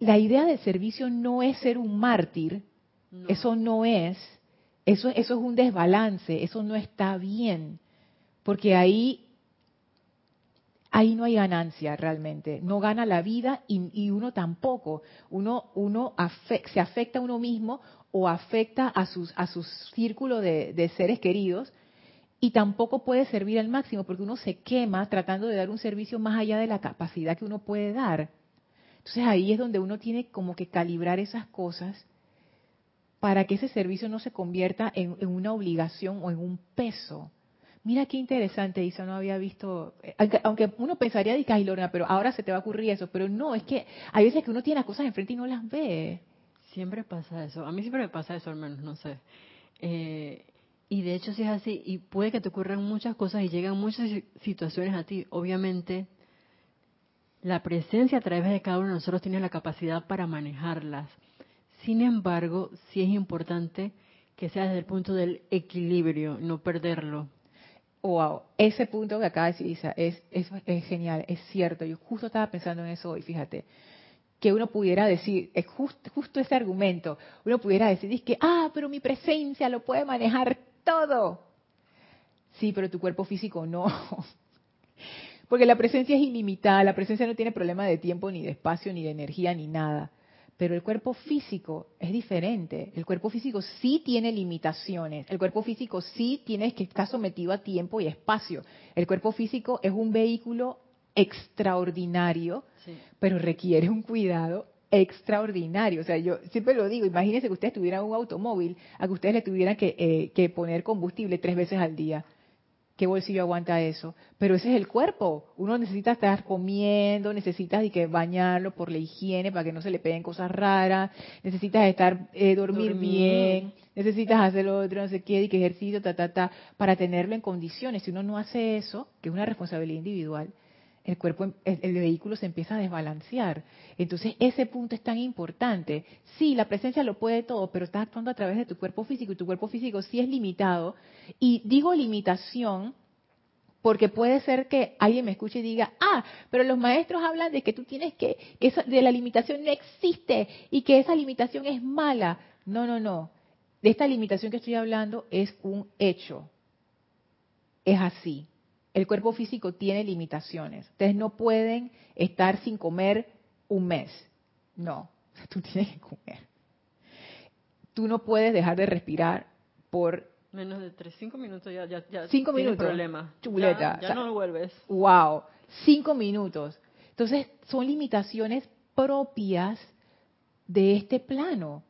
Speaker 1: La idea del servicio no es ser un mártir. Eso no es. Eso, eso es un desbalance. Eso no está bien. Porque ahí ahí no hay ganancia realmente. No gana la vida y, uno tampoco. Uno, uno se afecta a uno mismo o afecta a, sus, a su círculo de, seres queridos y tampoco puede servir al máximo porque uno se quema tratando de dar un servicio más allá de la capacidad que uno puede dar. Entonces ahí es donde uno tiene como que calibrar esas cosas para que ese servicio no se convierta en una obligación o en un peso. Mira qué interesante, Isa, no había visto, eh, aunque, uno pensaría de ay Lorna, pero ahora se te va a ocurrir eso, pero no, es que hay veces que uno tiene las cosas enfrente y no las ve.
Speaker 2: Siempre pasa eso, a mí siempre me pasa eso al menos, no sé. Eh, y de hecho si es así, y puede que te ocurran muchas cosas y llegan muchas situaciones a ti, obviamente la presencia a través de cada uno de nosotros tiene la capacidad para manejarlas. Sin embargo, sí es importante que sea desde el punto del equilibrio, no perderlo
Speaker 1: wow, ese punto que acaba de decir Isa es, es, genial, es cierto. Yo justo estaba pensando en eso hoy, fíjate. Que uno pudiera decir, es justo, justo ese argumento, uno pudiera decir, es que, ah, pero mi presencia lo puede manejar todo. Sí, pero tu cuerpo físico no. Porque la presencia es ilimitada, la presencia no tiene problema de tiempo, ni de espacio, ni de energía, ni nada. Pero el cuerpo físico es diferente. El cuerpo físico sí tiene limitaciones. El cuerpo físico sí tiene que estar sometido a tiempo y espacio. El cuerpo físico es un vehículo extraordinario, pero requiere un cuidado extraordinario. O sea, yo siempre lo digo, imagínense que ustedes tuvieran un automóvil, a que ustedes le tuvieran que, eh, que poner combustible tres veces al día. ¿Qué bolsillo aguanta eso? Pero ese es el cuerpo. Uno necesita estar comiendo, necesitas y que bañarlo por la higiene para que no se le peguen cosas raras, necesitas estar eh, dormir, bien, necesitas hacer lo otro, no sé qué, y que ejercicio, ta, ta, ta, para tenerlo en condiciones. Si uno no hace eso, que es una responsabilidad individual, el cuerpo, el, vehículo se empieza a desbalancear. Entonces, ese punto es tan importante. Sí, la presencia lo puede todo, pero estás actuando a través de tu cuerpo físico y tu cuerpo físico sí es limitado. Y digo limitación porque puede ser que alguien me escuche y diga, ah, pero los maestros hablan de que tú tienes que, que de la limitación no existe y que esa limitación es mala. No, no, no. De esta limitación que estoy hablando es un hecho. Es así el cuerpo físico tiene limitaciones. Ustedes no pueden estar sin comer un mes. No, tú tienes que comer. Tú no puedes dejar de respirar por
Speaker 2: menos de tres, cinco minutos ya, ya, ya
Speaker 1: cinco minutos.
Speaker 2: problema.
Speaker 1: Chuleta.
Speaker 2: Ya, no vuelves.
Speaker 1: Wow, cinco minutos. Entonces son limitaciones propias de este plano.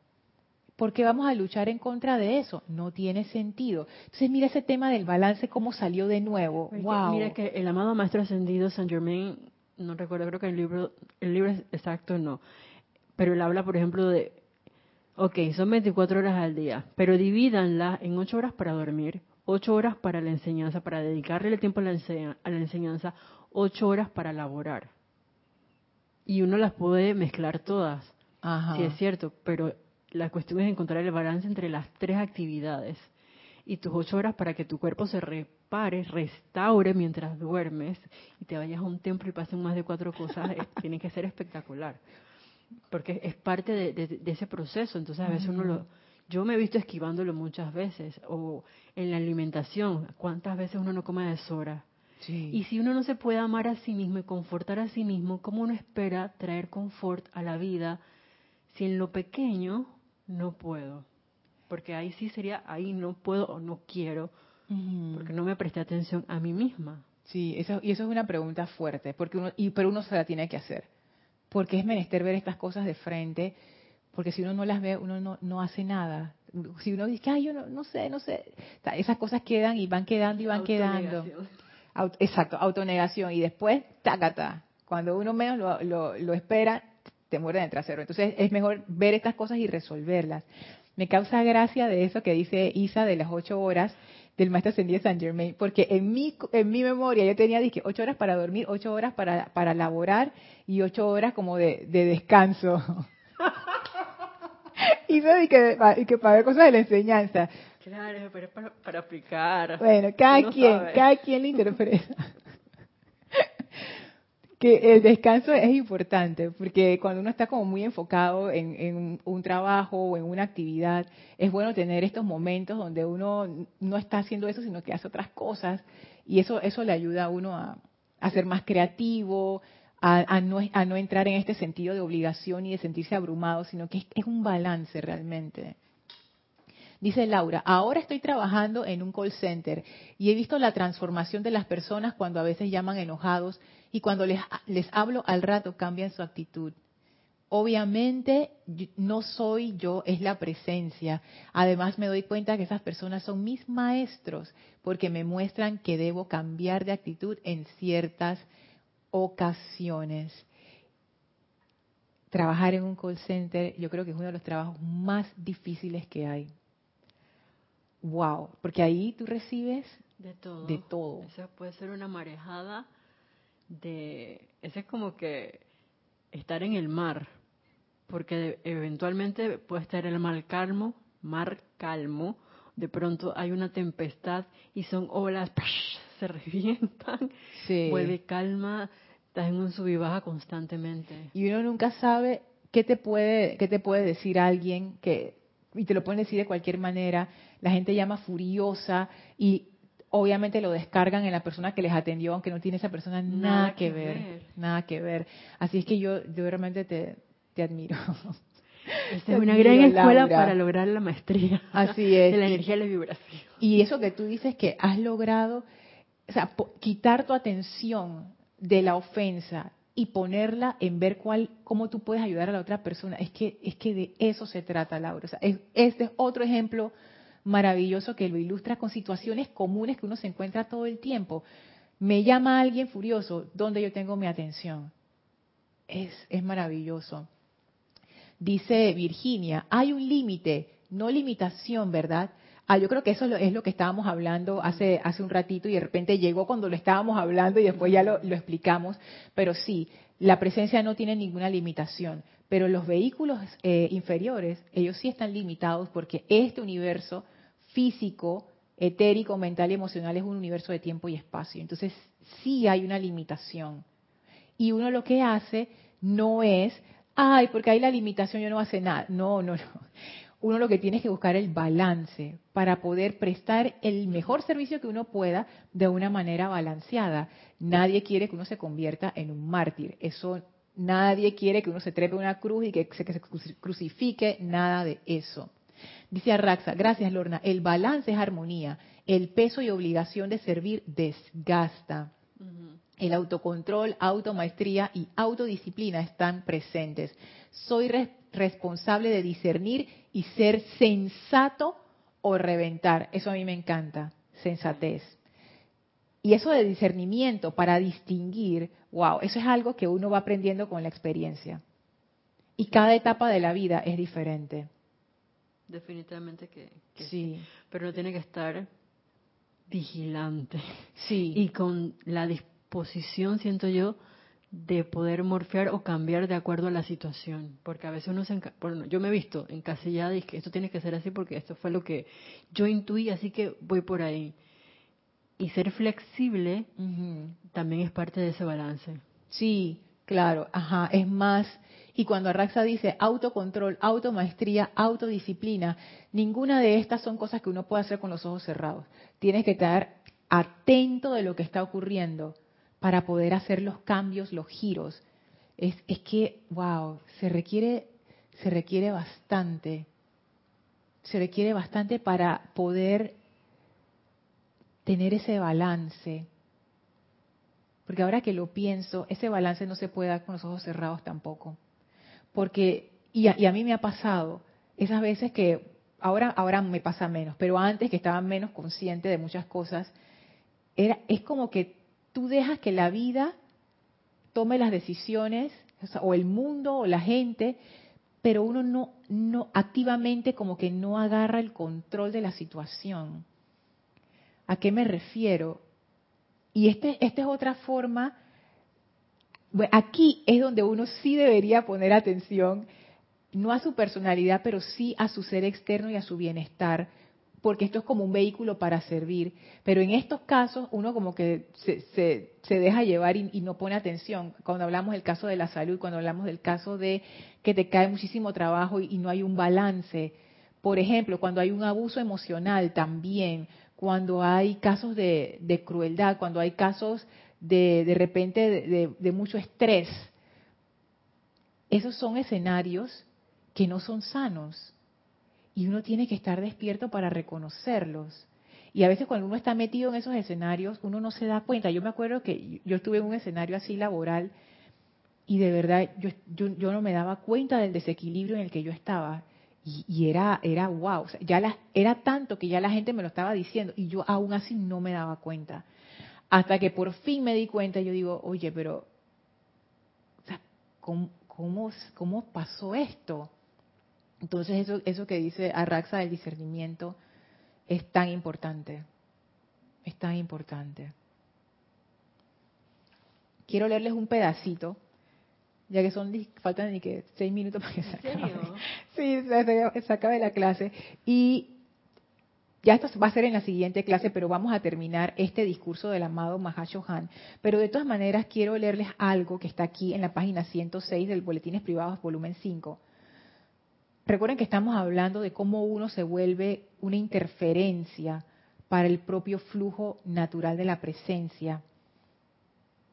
Speaker 1: ¿Por qué vamos a luchar en contra de eso? No tiene sentido. Entonces, mira ese tema del balance, cómo salió de nuevo. wow.
Speaker 2: Mira que el amado Maestro Ascendido Saint Germain, no recuerdo, creo que el libro, el libro exacto no, pero él habla, por ejemplo, de, ok, son 24 horas al día, pero divídanla en 8 horas para dormir, 8 horas para la enseñanza, para dedicarle el tiempo a la, a la enseñanza, 8 horas para laborar. Y uno las puede mezclar todas. Ajá. Sí, es cierto, pero la cuestión es encontrar el balance entre las tres actividades y tus ocho horas para que tu cuerpo se repare, restaure mientras duermes y te vayas a un templo y pasen más de cuatro cosas, eh, tiene que ser espectacular. Porque es parte de, ese proceso. Entonces a veces uno lo... Yo me he visto esquivándolo muchas veces. O en la alimentación, ¿cuántas veces uno no come a deshora? Y si uno no se puede amar a sí mismo y confortar a sí mismo, ¿cómo uno espera traer confort a la vida si en lo pequeño no puedo. Porque ahí sí sería, ahí no puedo o no quiero, porque no me presté atención a mí misma.
Speaker 1: Sí, eso, y eso es una pregunta fuerte, porque uno, y, pero uno se la tiene que hacer. Porque es menester ver estas cosas de frente, porque si uno no las ve, uno no, no hace nada. Si uno dice, ay, yo no, no sé, no sé, esas cosas quedan y van quedando y van quedando. exacto, autonegación. Y después, tácata. Cuando uno menos lo, lo, lo espera, te muerde en el trasero. Entonces es mejor ver estas cosas y resolverlas. Me causa gracia de eso que dice Isa de las ocho horas del maestro ascendido San Germain, porque en mi, en mi memoria yo tenía dije, ocho horas para dormir, ocho horas para, para laborar y ocho horas como de, de descanso. y que, y que para ver cosas de la enseñanza.
Speaker 2: Claro, pero es para, para aplicar.
Speaker 1: Bueno, cada quien, cada quien le interpreta que el descanso es importante, porque cuando uno está como muy enfocado en, un trabajo o en una actividad, es bueno tener estos momentos donde uno no está haciendo eso, sino que hace otras cosas, y eso, eso le ayuda a uno a, ser más creativo, a, no, a no entrar en este sentido de obligación y de sentirse abrumado, sino que es un balance realmente. Dice Laura, ahora estoy trabajando en un call center y he visto la transformación de las personas cuando a veces llaman enojados y cuando les, les hablo al rato cambian su actitud. Obviamente no soy yo, es la presencia. Además me doy cuenta que esas personas son mis maestros porque me muestran que debo cambiar de actitud en ciertas ocasiones. Trabajar en un call center yo creo que es uno de los trabajos más difíciles que hay. Wow, porque ahí tú recibes
Speaker 2: de todo.
Speaker 1: De todo.
Speaker 2: Eso puede ser una marejada de, ese es como que estar en el mar, porque eventualmente puede estar el mar calmo, mar calmo, de pronto hay una tempestad y son olas, se revientan, vuelve calma, estás en un sub y baja constantemente.
Speaker 1: Y uno nunca sabe qué te puede, qué te puede decir alguien que, y te lo pueden decir de cualquier manera, la gente llama furiosa y obviamente lo descargan en la persona que les atendió, aunque no tiene esa persona nada, que, ver, nada que ver. Así es que yo, yo realmente te, te admiro.
Speaker 2: Esta es una gran escuela para lograr la maestría.
Speaker 1: Así es.
Speaker 2: De la energía y la vibración.
Speaker 1: Y eso que tú dices que has logrado, o sea, quitar tu atención de la ofensa y ponerla en ver cuál, cómo tú puedes ayudar a la otra persona. Es que, es que de eso se trata, Laura. O sea, este es otro ejemplo maravilloso que lo ilustra con situaciones comunes que uno se encuentra todo el tiempo. Me llama alguien furioso, ¿dónde yo tengo mi atención? Es, es maravilloso. Dice Virginia, hay un límite, no limitación, ¿verdad? Ah, yo creo que eso es lo que estábamos hablando hace, hace un ratito y de repente llegó cuando lo estábamos hablando y después ya lo, explicamos. Pero sí, la presencia no tiene ninguna limitación. Pero los vehículos eh, inferiores, ellos sí están limitados porque este universo físico, etérico, mental y emocional es un universo de tiempo y espacio. Entonces sí hay una limitación. Y uno lo que hace no es, ay, porque hay la limitación, yo no hace nada. No, no, no. Uno lo que tiene es que buscar el balance para poder prestar el mejor servicio que uno pueda de una manera balanceada. Nadie quiere que uno se convierta en un mártir. Eso nadie quiere que uno se trepe una cruz y que se, que se crucifique, nada de eso. Dice Arraxa, gracias Lorna, el balance es armonía, el peso y obligación de servir desgasta. El autocontrol, automaestría y autodisciplina están presentes. Soy responsable de discernir y ser sensato o reventar. Eso a mí me encanta, sensatez. Y eso de discernimiento para distinguir, wow, eso es algo que uno va aprendiendo con la experiencia. Y cada etapa de la vida es diferente.
Speaker 2: Definitivamente que, sí. Pero no tiene que estar vigilante.
Speaker 1: Sí.
Speaker 2: Y con la disposición, siento yo, de poder morfear o cambiar de acuerdo a la situación. Porque a veces uno se... Bueno, yo me he visto encasillada y que esto tiene que ser así porque esto fue lo que yo intuí, así que voy por ahí. Y ser flexible también es parte de ese balance.
Speaker 1: Sí, claro, ajá, es más y cuando Arraxa dice autocontrol, automaestría, autodisciplina, ninguna de estas son cosas que uno puede hacer con los ojos cerrados. Tienes que estar atento de lo que está ocurriendo para poder hacer los cambios, los giros. Es, que, wow, se requiere, se requiere bastante. Se requiere bastante para poder tener ese balance. Porque ahora que lo pienso, ese balance no se puede dar con los ojos cerrados tampoco. Porque, y a, mí me ha pasado, esas veces que ahora, ahora me pasa menos, pero antes que estaba menos consciente de muchas cosas, era, es como que tú dejas que la vida tome las decisiones, o, el mundo, o la gente, pero uno no, no activamente como que no agarra el control de la situación. ¿A qué me refiero? Y este, esta es otra forma aquí es donde uno sí debería poner atención, no a su personalidad, pero sí a su ser externo y a su bienestar, porque esto es como un vehículo para servir. Pero en estos casos uno como que se, deja llevar y, no pone atención. Cuando hablamos del caso de la salud, cuando hablamos del caso de que te cae muchísimo trabajo y, no hay un balance. Por ejemplo, cuando hay un abuso emocional también, cuando hay casos de crueldad, cuando hay casos de, de repente de, mucho estrés. Esos son escenarios que no son sanos y uno tiene que estar despierto para reconocerlos. Y a veces cuando uno está metido en esos escenarios, uno no se da cuenta. Yo me acuerdo que yo estuve en un escenario así laboral y de verdad yo, yo, no me daba cuenta del desequilibrio en el que yo estaba. Y, era, era wow, ya la, era tanto que ya la gente me lo estaba diciendo y yo aún así no me daba cuenta. Hasta que por fin me di cuenta, yo digo, oye, pero, ¿cómo, cómo, pasó esto? Entonces eso, eso que dice Arraxa del discernimiento es tan importante, es tan importante. Quiero leerles un pedacito, ya que son faltan ni que seis minutos para que se acabe. Sí, se acabe la clase. Y ya esto va a ser en la siguiente clase, pero vamos a terminar este discurso del amado Mahashohan. Pero de todas maneras quiero leerles algo que está aquí en la página 106 del Boletines Privados, volumen 5. Recuerden que estamos hablando de cómo uno se vuelve una interferencia para el propio flujo natural de la presencia.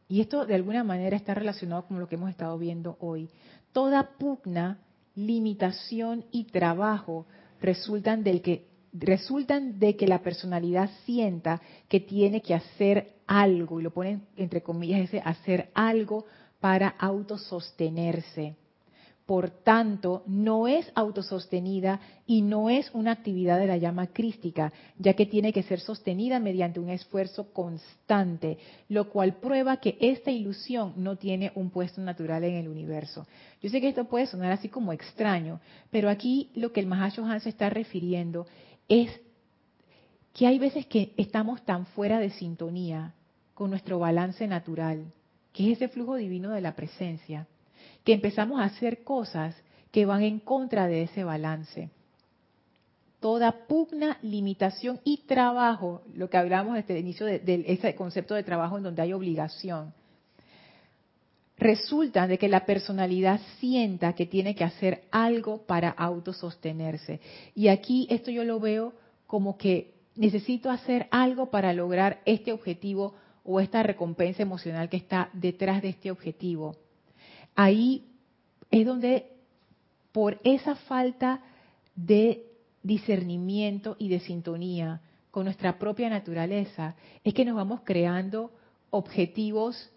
Speaker 1: Y esto de alguna manera está relacionado con lo que hemos estado viendo hoy. Toda pugna limitación y trabajo resultan del que resultan de que la personalidad sienta que tiene que hacer algo, y lo ponen entre comillas ese hacer algo para autosostenerse por tanto, no es autosostenida y no es una actividad de la llama crística, ya que tiene que ser sostenida mediante un esfuerzo constante, lo cual prueba que esta ilusión no tiene un puesto natural en el universo. Yo sé que esto puede sonar así como extraño, pero aquí lo que el Mahashohan se está refiriendo es que hay veces que estamos tan fuera de sintonía con nuestro balance natural, que es ese flujo divino de la presencia que empezamos a hacer cosas que van en contra de ese balance. Toda pugna, limitación y trabajo, lo que hablamos desde el inicio de, ese concepto de trabajo en donde hay obligación, resulta de que la personalidad sienta que tiene que hacer algo para autosostenerse. Y aquí esto yo lo veo como que necesito hacer algo para lograr este objetivo o esta recompensa emocional que está detrás de este objetivo ahí es donde por esa falta de discernimiento y de sintonía con nuestra propia naturaleza, es que nos vamos creando objetivos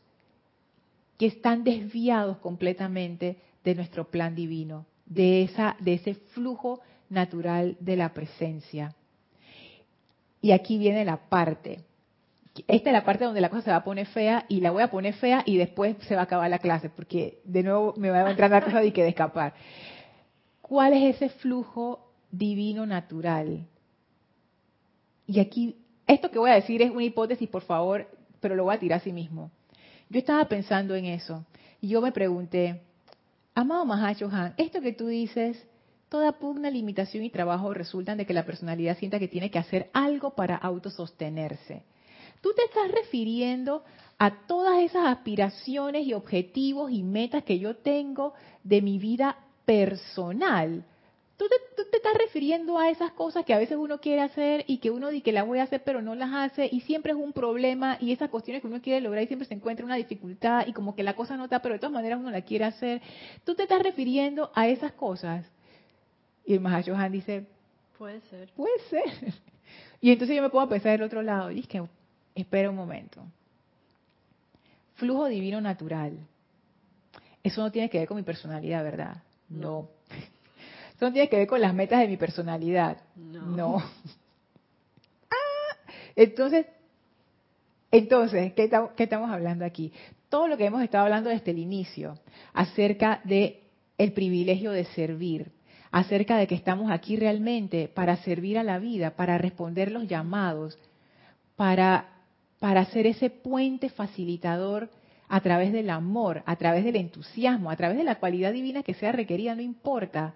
Speaker 1: que están desviados completamente de nuestro plan divino, de, esa, de ese flujo natural de la presencia. Y aquí viene la parte esta es la parte donde la cosa se va a poner fea y la voy a poner fea y después se va a acabar la clase, porque de nuevo me va a entrar la cosa de que de escapar. ¿Cuál es ese flujo divino natural? Y aquí, esto que voy a decir es una hipótesis, por favor, pero lo voy a tirar a sí mismo. Yo estaba pensando en eso y yo me pregunté, amado Mahacho Han, esto que tú dices, toda pugna, limitación y trabajo resultan de que la personalidad sienta que tiene que hacer algo para autosostenerse. Tú te estás refiriendo a todas esas aspiraciones y objetivos y metas que yo tengo de mi vida personal. Tú te, estás refiriendo a esas cosas que a veces uno quiere hacer y que uno dice que las voy a hacer pero no las hace y siempre es un problema y esas cuestiones que uno quiere lograr y siempre se encuentra una dificultad y como que la cosa no está pero de todas maneras uno la quiere hacer. Tú te estás refiriendo a esas cosas. Y el Mahashohan dice,
Speaker 2: puede ser.
Speaker 1: Puede ser. Y entonces yo me puedo pensar del otro lado, y es que espera un momento. Flujo divino natural. Eso no tiene que ver con mi personalidad, ¿verdad? No. Eso no tiene que ver con las metas de mi personalidad. No. Ah, entonces, entonces, ¿qué, ¿qué, estamos hablando aquí? Todo lo que hemos estado hablando desde el inicio acerca de el privilegio de servir, acerca de que estamos aquí realmente para servir a la vida, para responder los llamados, para para ser ese puente facilitador a través del amor, a través del entusiasmo, a través de la cualidad divina que sea requerida, no importa,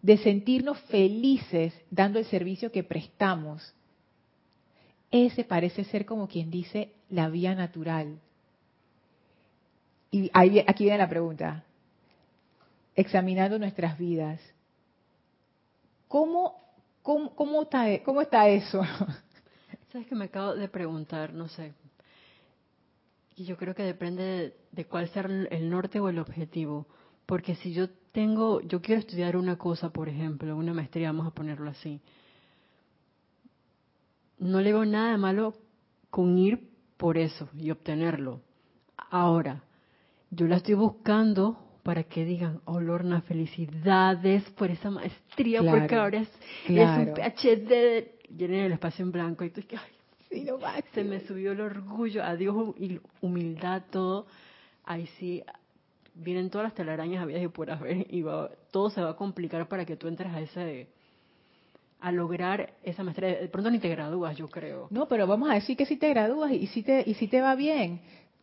Speaker 1: de sentirnos felices dando el servicio que prestamos. Ese parece ser como quien dice la vía natural. Y aquí viene la pregunta. Examinando nuestras vidas, ¿cómo, cómo, cómo, está, cómo está eso?
Speaker 2: Sabes que me acabo de preguntar, no sé. Y yo creo que depende de, cuál sea el norte o el objetivo. Porque si yo tengo, yo quiero estudiar una cosa, por ejemplo, una maestría, vamos a ponerlo así. No le veo nada de malo con ir por eso y obtenerlo. Ahora, yo la estoy buscando para que digan, oh Lorna, felicidades por esa maestría, porque ahora es, un PhD llené el espacio en blanco y tú que, ay, no se me subió el orgullo, adiós humildad, todo. Ahí sí, vienen todas las telarañas habidas y por ver y todo se va a complicar para que tú entres a ese a lograr esa maestría. De pronto ni te gradúas, yo creo.
Speaker 1: No, pero vamos a decir que sí te gradúas y sí te, y sí te va bien.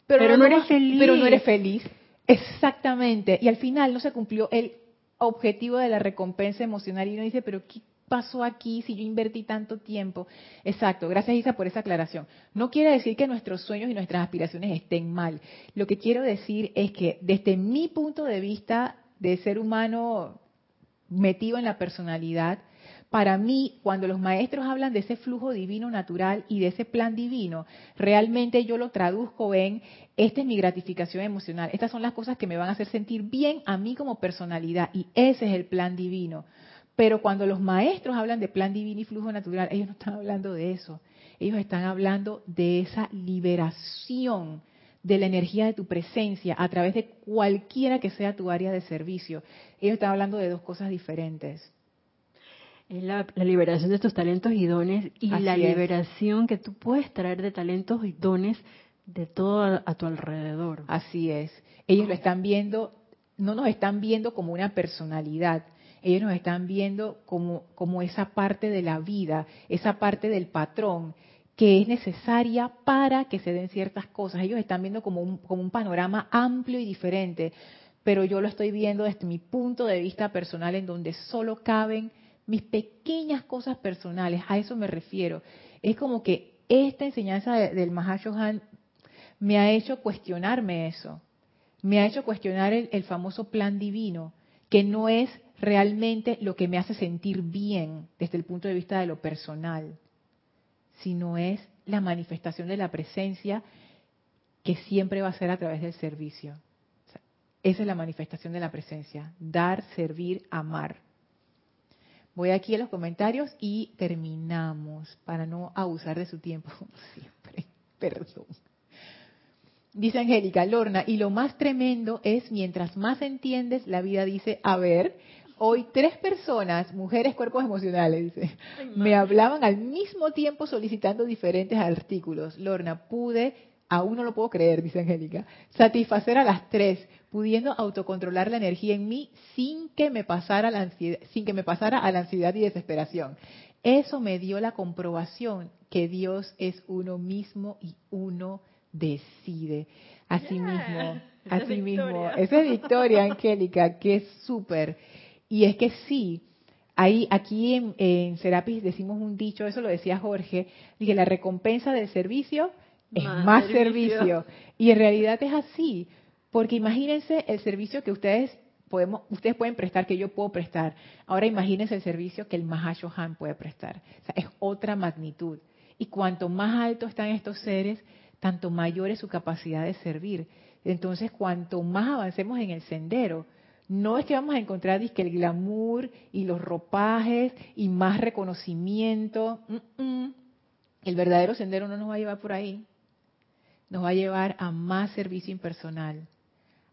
Speaker 1: Pero, no, eres feliz. Pero no eres feliz. Exactamente. Y al final no se cumplió el objetivo de la recompensa emocional y uno dice, pero ¿qué pasó aquí si yo invertí tanto tiempo? Exacto, gracias Isa por esa aclaración. No quiere decir que nuestros sueños y nuestras aspiraciones estén mal. Lo que quiero decir es que desde mi punto de vista de ser humano metido en la personalidad, para mí, cuando los maestros hablan de ese flujo divino natural y de ese plan divino, realmente yo lo traduzco en, esta es mi gratificación emocional, estas son las cosas que me van a hacer sentir bien a mí como personalidad y ese es el plan divino. Pero cuando los maestros hablan de plan divino y flujo natural, ellos no están hablando de eso. Ellos están hablando de esa liberación de la energía de tu presencia a través de cualquiera que sea tu área de servicio. Ellos están hablando de dos cosas diferentes.
Speaker 2: Es la, liberación de tus talentos y dones y la liberación que tú puedes traer de talentos y dones de todo a, tu alrededor.
Speaker 1: Así es. Ellos lo están viendo, no nos están viendo como una personalidad, ellos nos están viendo como, como esa parte de la vida, esa parte del patrón que es necesaria para que se den ciertas cosas. Ellos están viendo como un, como un panorama amplio y diferente, pero yo lo estoy viendo desde mi punto de vista personal en donde solo caben mis pequeñas cosas personales, a eso me refiero. Es como que esta enseñanza del Mahashohan me ha hecho cuestionarme eso, me ha hecho cuestionar el famoso plan divino, que no es realmente lo que me hace sentir bien desde el punto de vista de lo personal sino es la manifestación de la presencia que siempre va a ser a través del servicio. esa es la manifestación de la presencia, dar, servir, amar. Voy aquí a los comentarios y terminamos para no abusar de su tiempo, como siempre. Perdón. Dice Angélica, Lorna, y lo más tremendo es mientras más entiendes, la vida dice, a ver, Hoy tres personas, mujeres cuerpos emocionales, dice, me hablaban al mismo tiempo solicitando diferentes artículos. Lorna, pude, aún no lo puedo creer, dice Angélica, satisfacer a las tres, pudiendo autocontrolar la energía en mí sin que me pasara la ansiedad, sin que me pasara a la ansiedad y desesperación. Eso me dio la comprobación que Dios es uno mismo y uno decide. Así mismo, así mismo. Esa es victoria, Angélica, que es súper. Y es que sí, ahí, aquí en, Serapis decimos un dicho, eso lo decía Jorge, que la recompensa del servicio es más, servicio. Y en realidad es así, porque imagínense el servicio que ustedes podemos, ustedes pueden prestar, que yo puedo prestar. Ahora imagínense el servicio que el Mahashohan puede prestar. O sea, es otra magnitud. Y cuanto más alto están estos seres, tanto mayor es su capacidad de servir. Entonces, cuanto más avancemos en el sendero, no es que vamos a encontrar que el glamour y los ropajes y más reconocimiento. El verdadero sendero no nos va a llevar por ahí. Nos va a llevar a más servicio impersonal,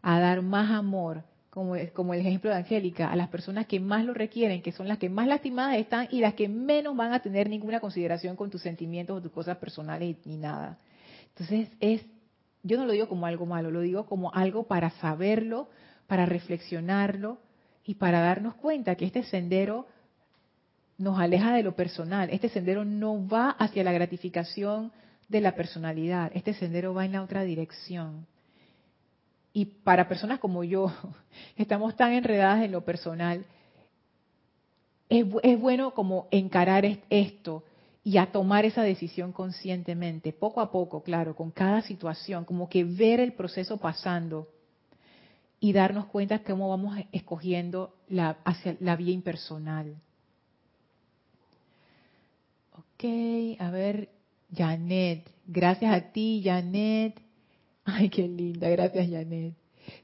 Speaker 1: a dar más amor, como, como el ejemplo de Angélica, a las personas que más lo requieren, que son las que más lastimadas están y las que menos van a tener ninguna consideración con tus sentimientos o tus cosas personales ni nada. Entonces es, yo no lo digo como algo malo, lo digo como algo para saberlo, para reflexionarlo y para darnos cuenta que este sendero nos aleja de lo personal. Este sendero no va hacia la gratificación de la personalidad. Este sendero va en la otra dirección. Y para personas como yo, estamos tan enredadas en lo personal, es, es bueno como encarar esto y a tomar esa decisión conscientemente, poco a poco, claro, con cada situación, como que ver el proceso pasando y darnos cuenta cómo vamos escogiendo la, hacia la vía impersonal. Ok, a ver, Janet, gracias a ti, Janet. Ay, qué linda, gracias, Janet.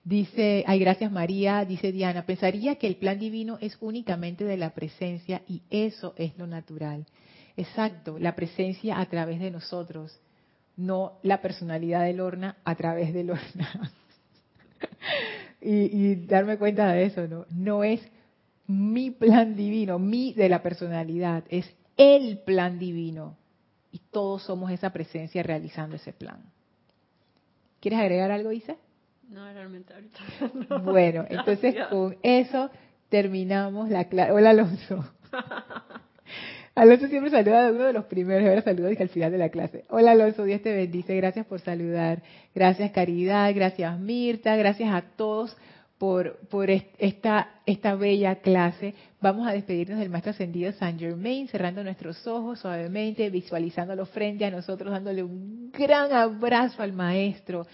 Speaker 1: Dice, ay, gracias María, dice Diana, pensaría que el plan divino es únicamente de la presencia y eso es lo natural. Exacto, la presencia a través de nosotros, no la personalidad del Lorna a través del Lorna. y, darme cuenta de eso, ¿no? No es mi plan divino, mi de la personalidad, es el plan divino. Y todos somos esa presencia realizando ese plan. ¿Quieres agregar algo, Isa?
Speaker 2: No, realmente ahorita.
Speaker 1: Bueno, entonces con eso terminamos la clase. Hola, Alonso. Alonso siempre saluda a uno de los primeros, ahora saluda al final de la clase. Hola Alonso, Dios te bendice, gracias por saludar. Gracias Caridad, gracias Mirta, gracias a todos por, por esta, esta bella clase. Vamos a despedirnos del Maestro Ascendido San Germain, cerrando nuestros ojos suavemente, visualizándolo frente a nosotros, dándole un gran abrazo al Maestro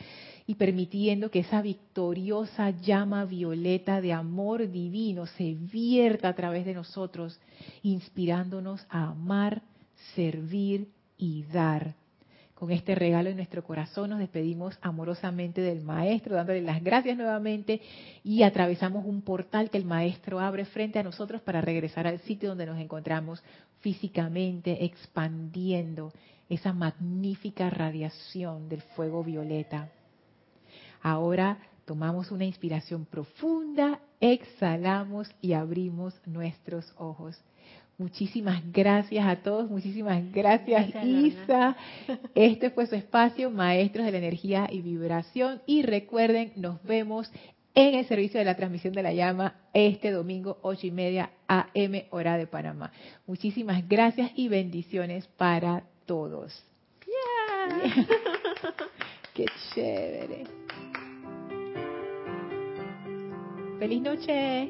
Speaker 1: y permitiendo que esa victoriosa llama violeta de amor divino se vierta a través de nosotros, inspirándonos a amar, servir y dar. Con este regalo en nuestro corazón nos despedimos amorosamente del Maestro, dándole las gracias nuevamente y atravesamos un portal que el Maestro abre frente a nosotros para regresar al sitio donde nos encontramos físicamente, expandiendo esa magnífica radiación del fuego violeta. Ahora tomamos una inspiración profunda, exhalamos y abrimos nuestros ojos. Muchísimas gracias a todos, muchísimas gracias, Isa. Este fue su espacio, Maestros de la Energía y Vibración. Y recuerden, nos vemos en el servicio de la transmisión de la llama este domingo, ocho y media AM, hora de Panamá. Muchísimas gracias y bendiciones para todos. ¡Qué chévere! ¡Feliz noche!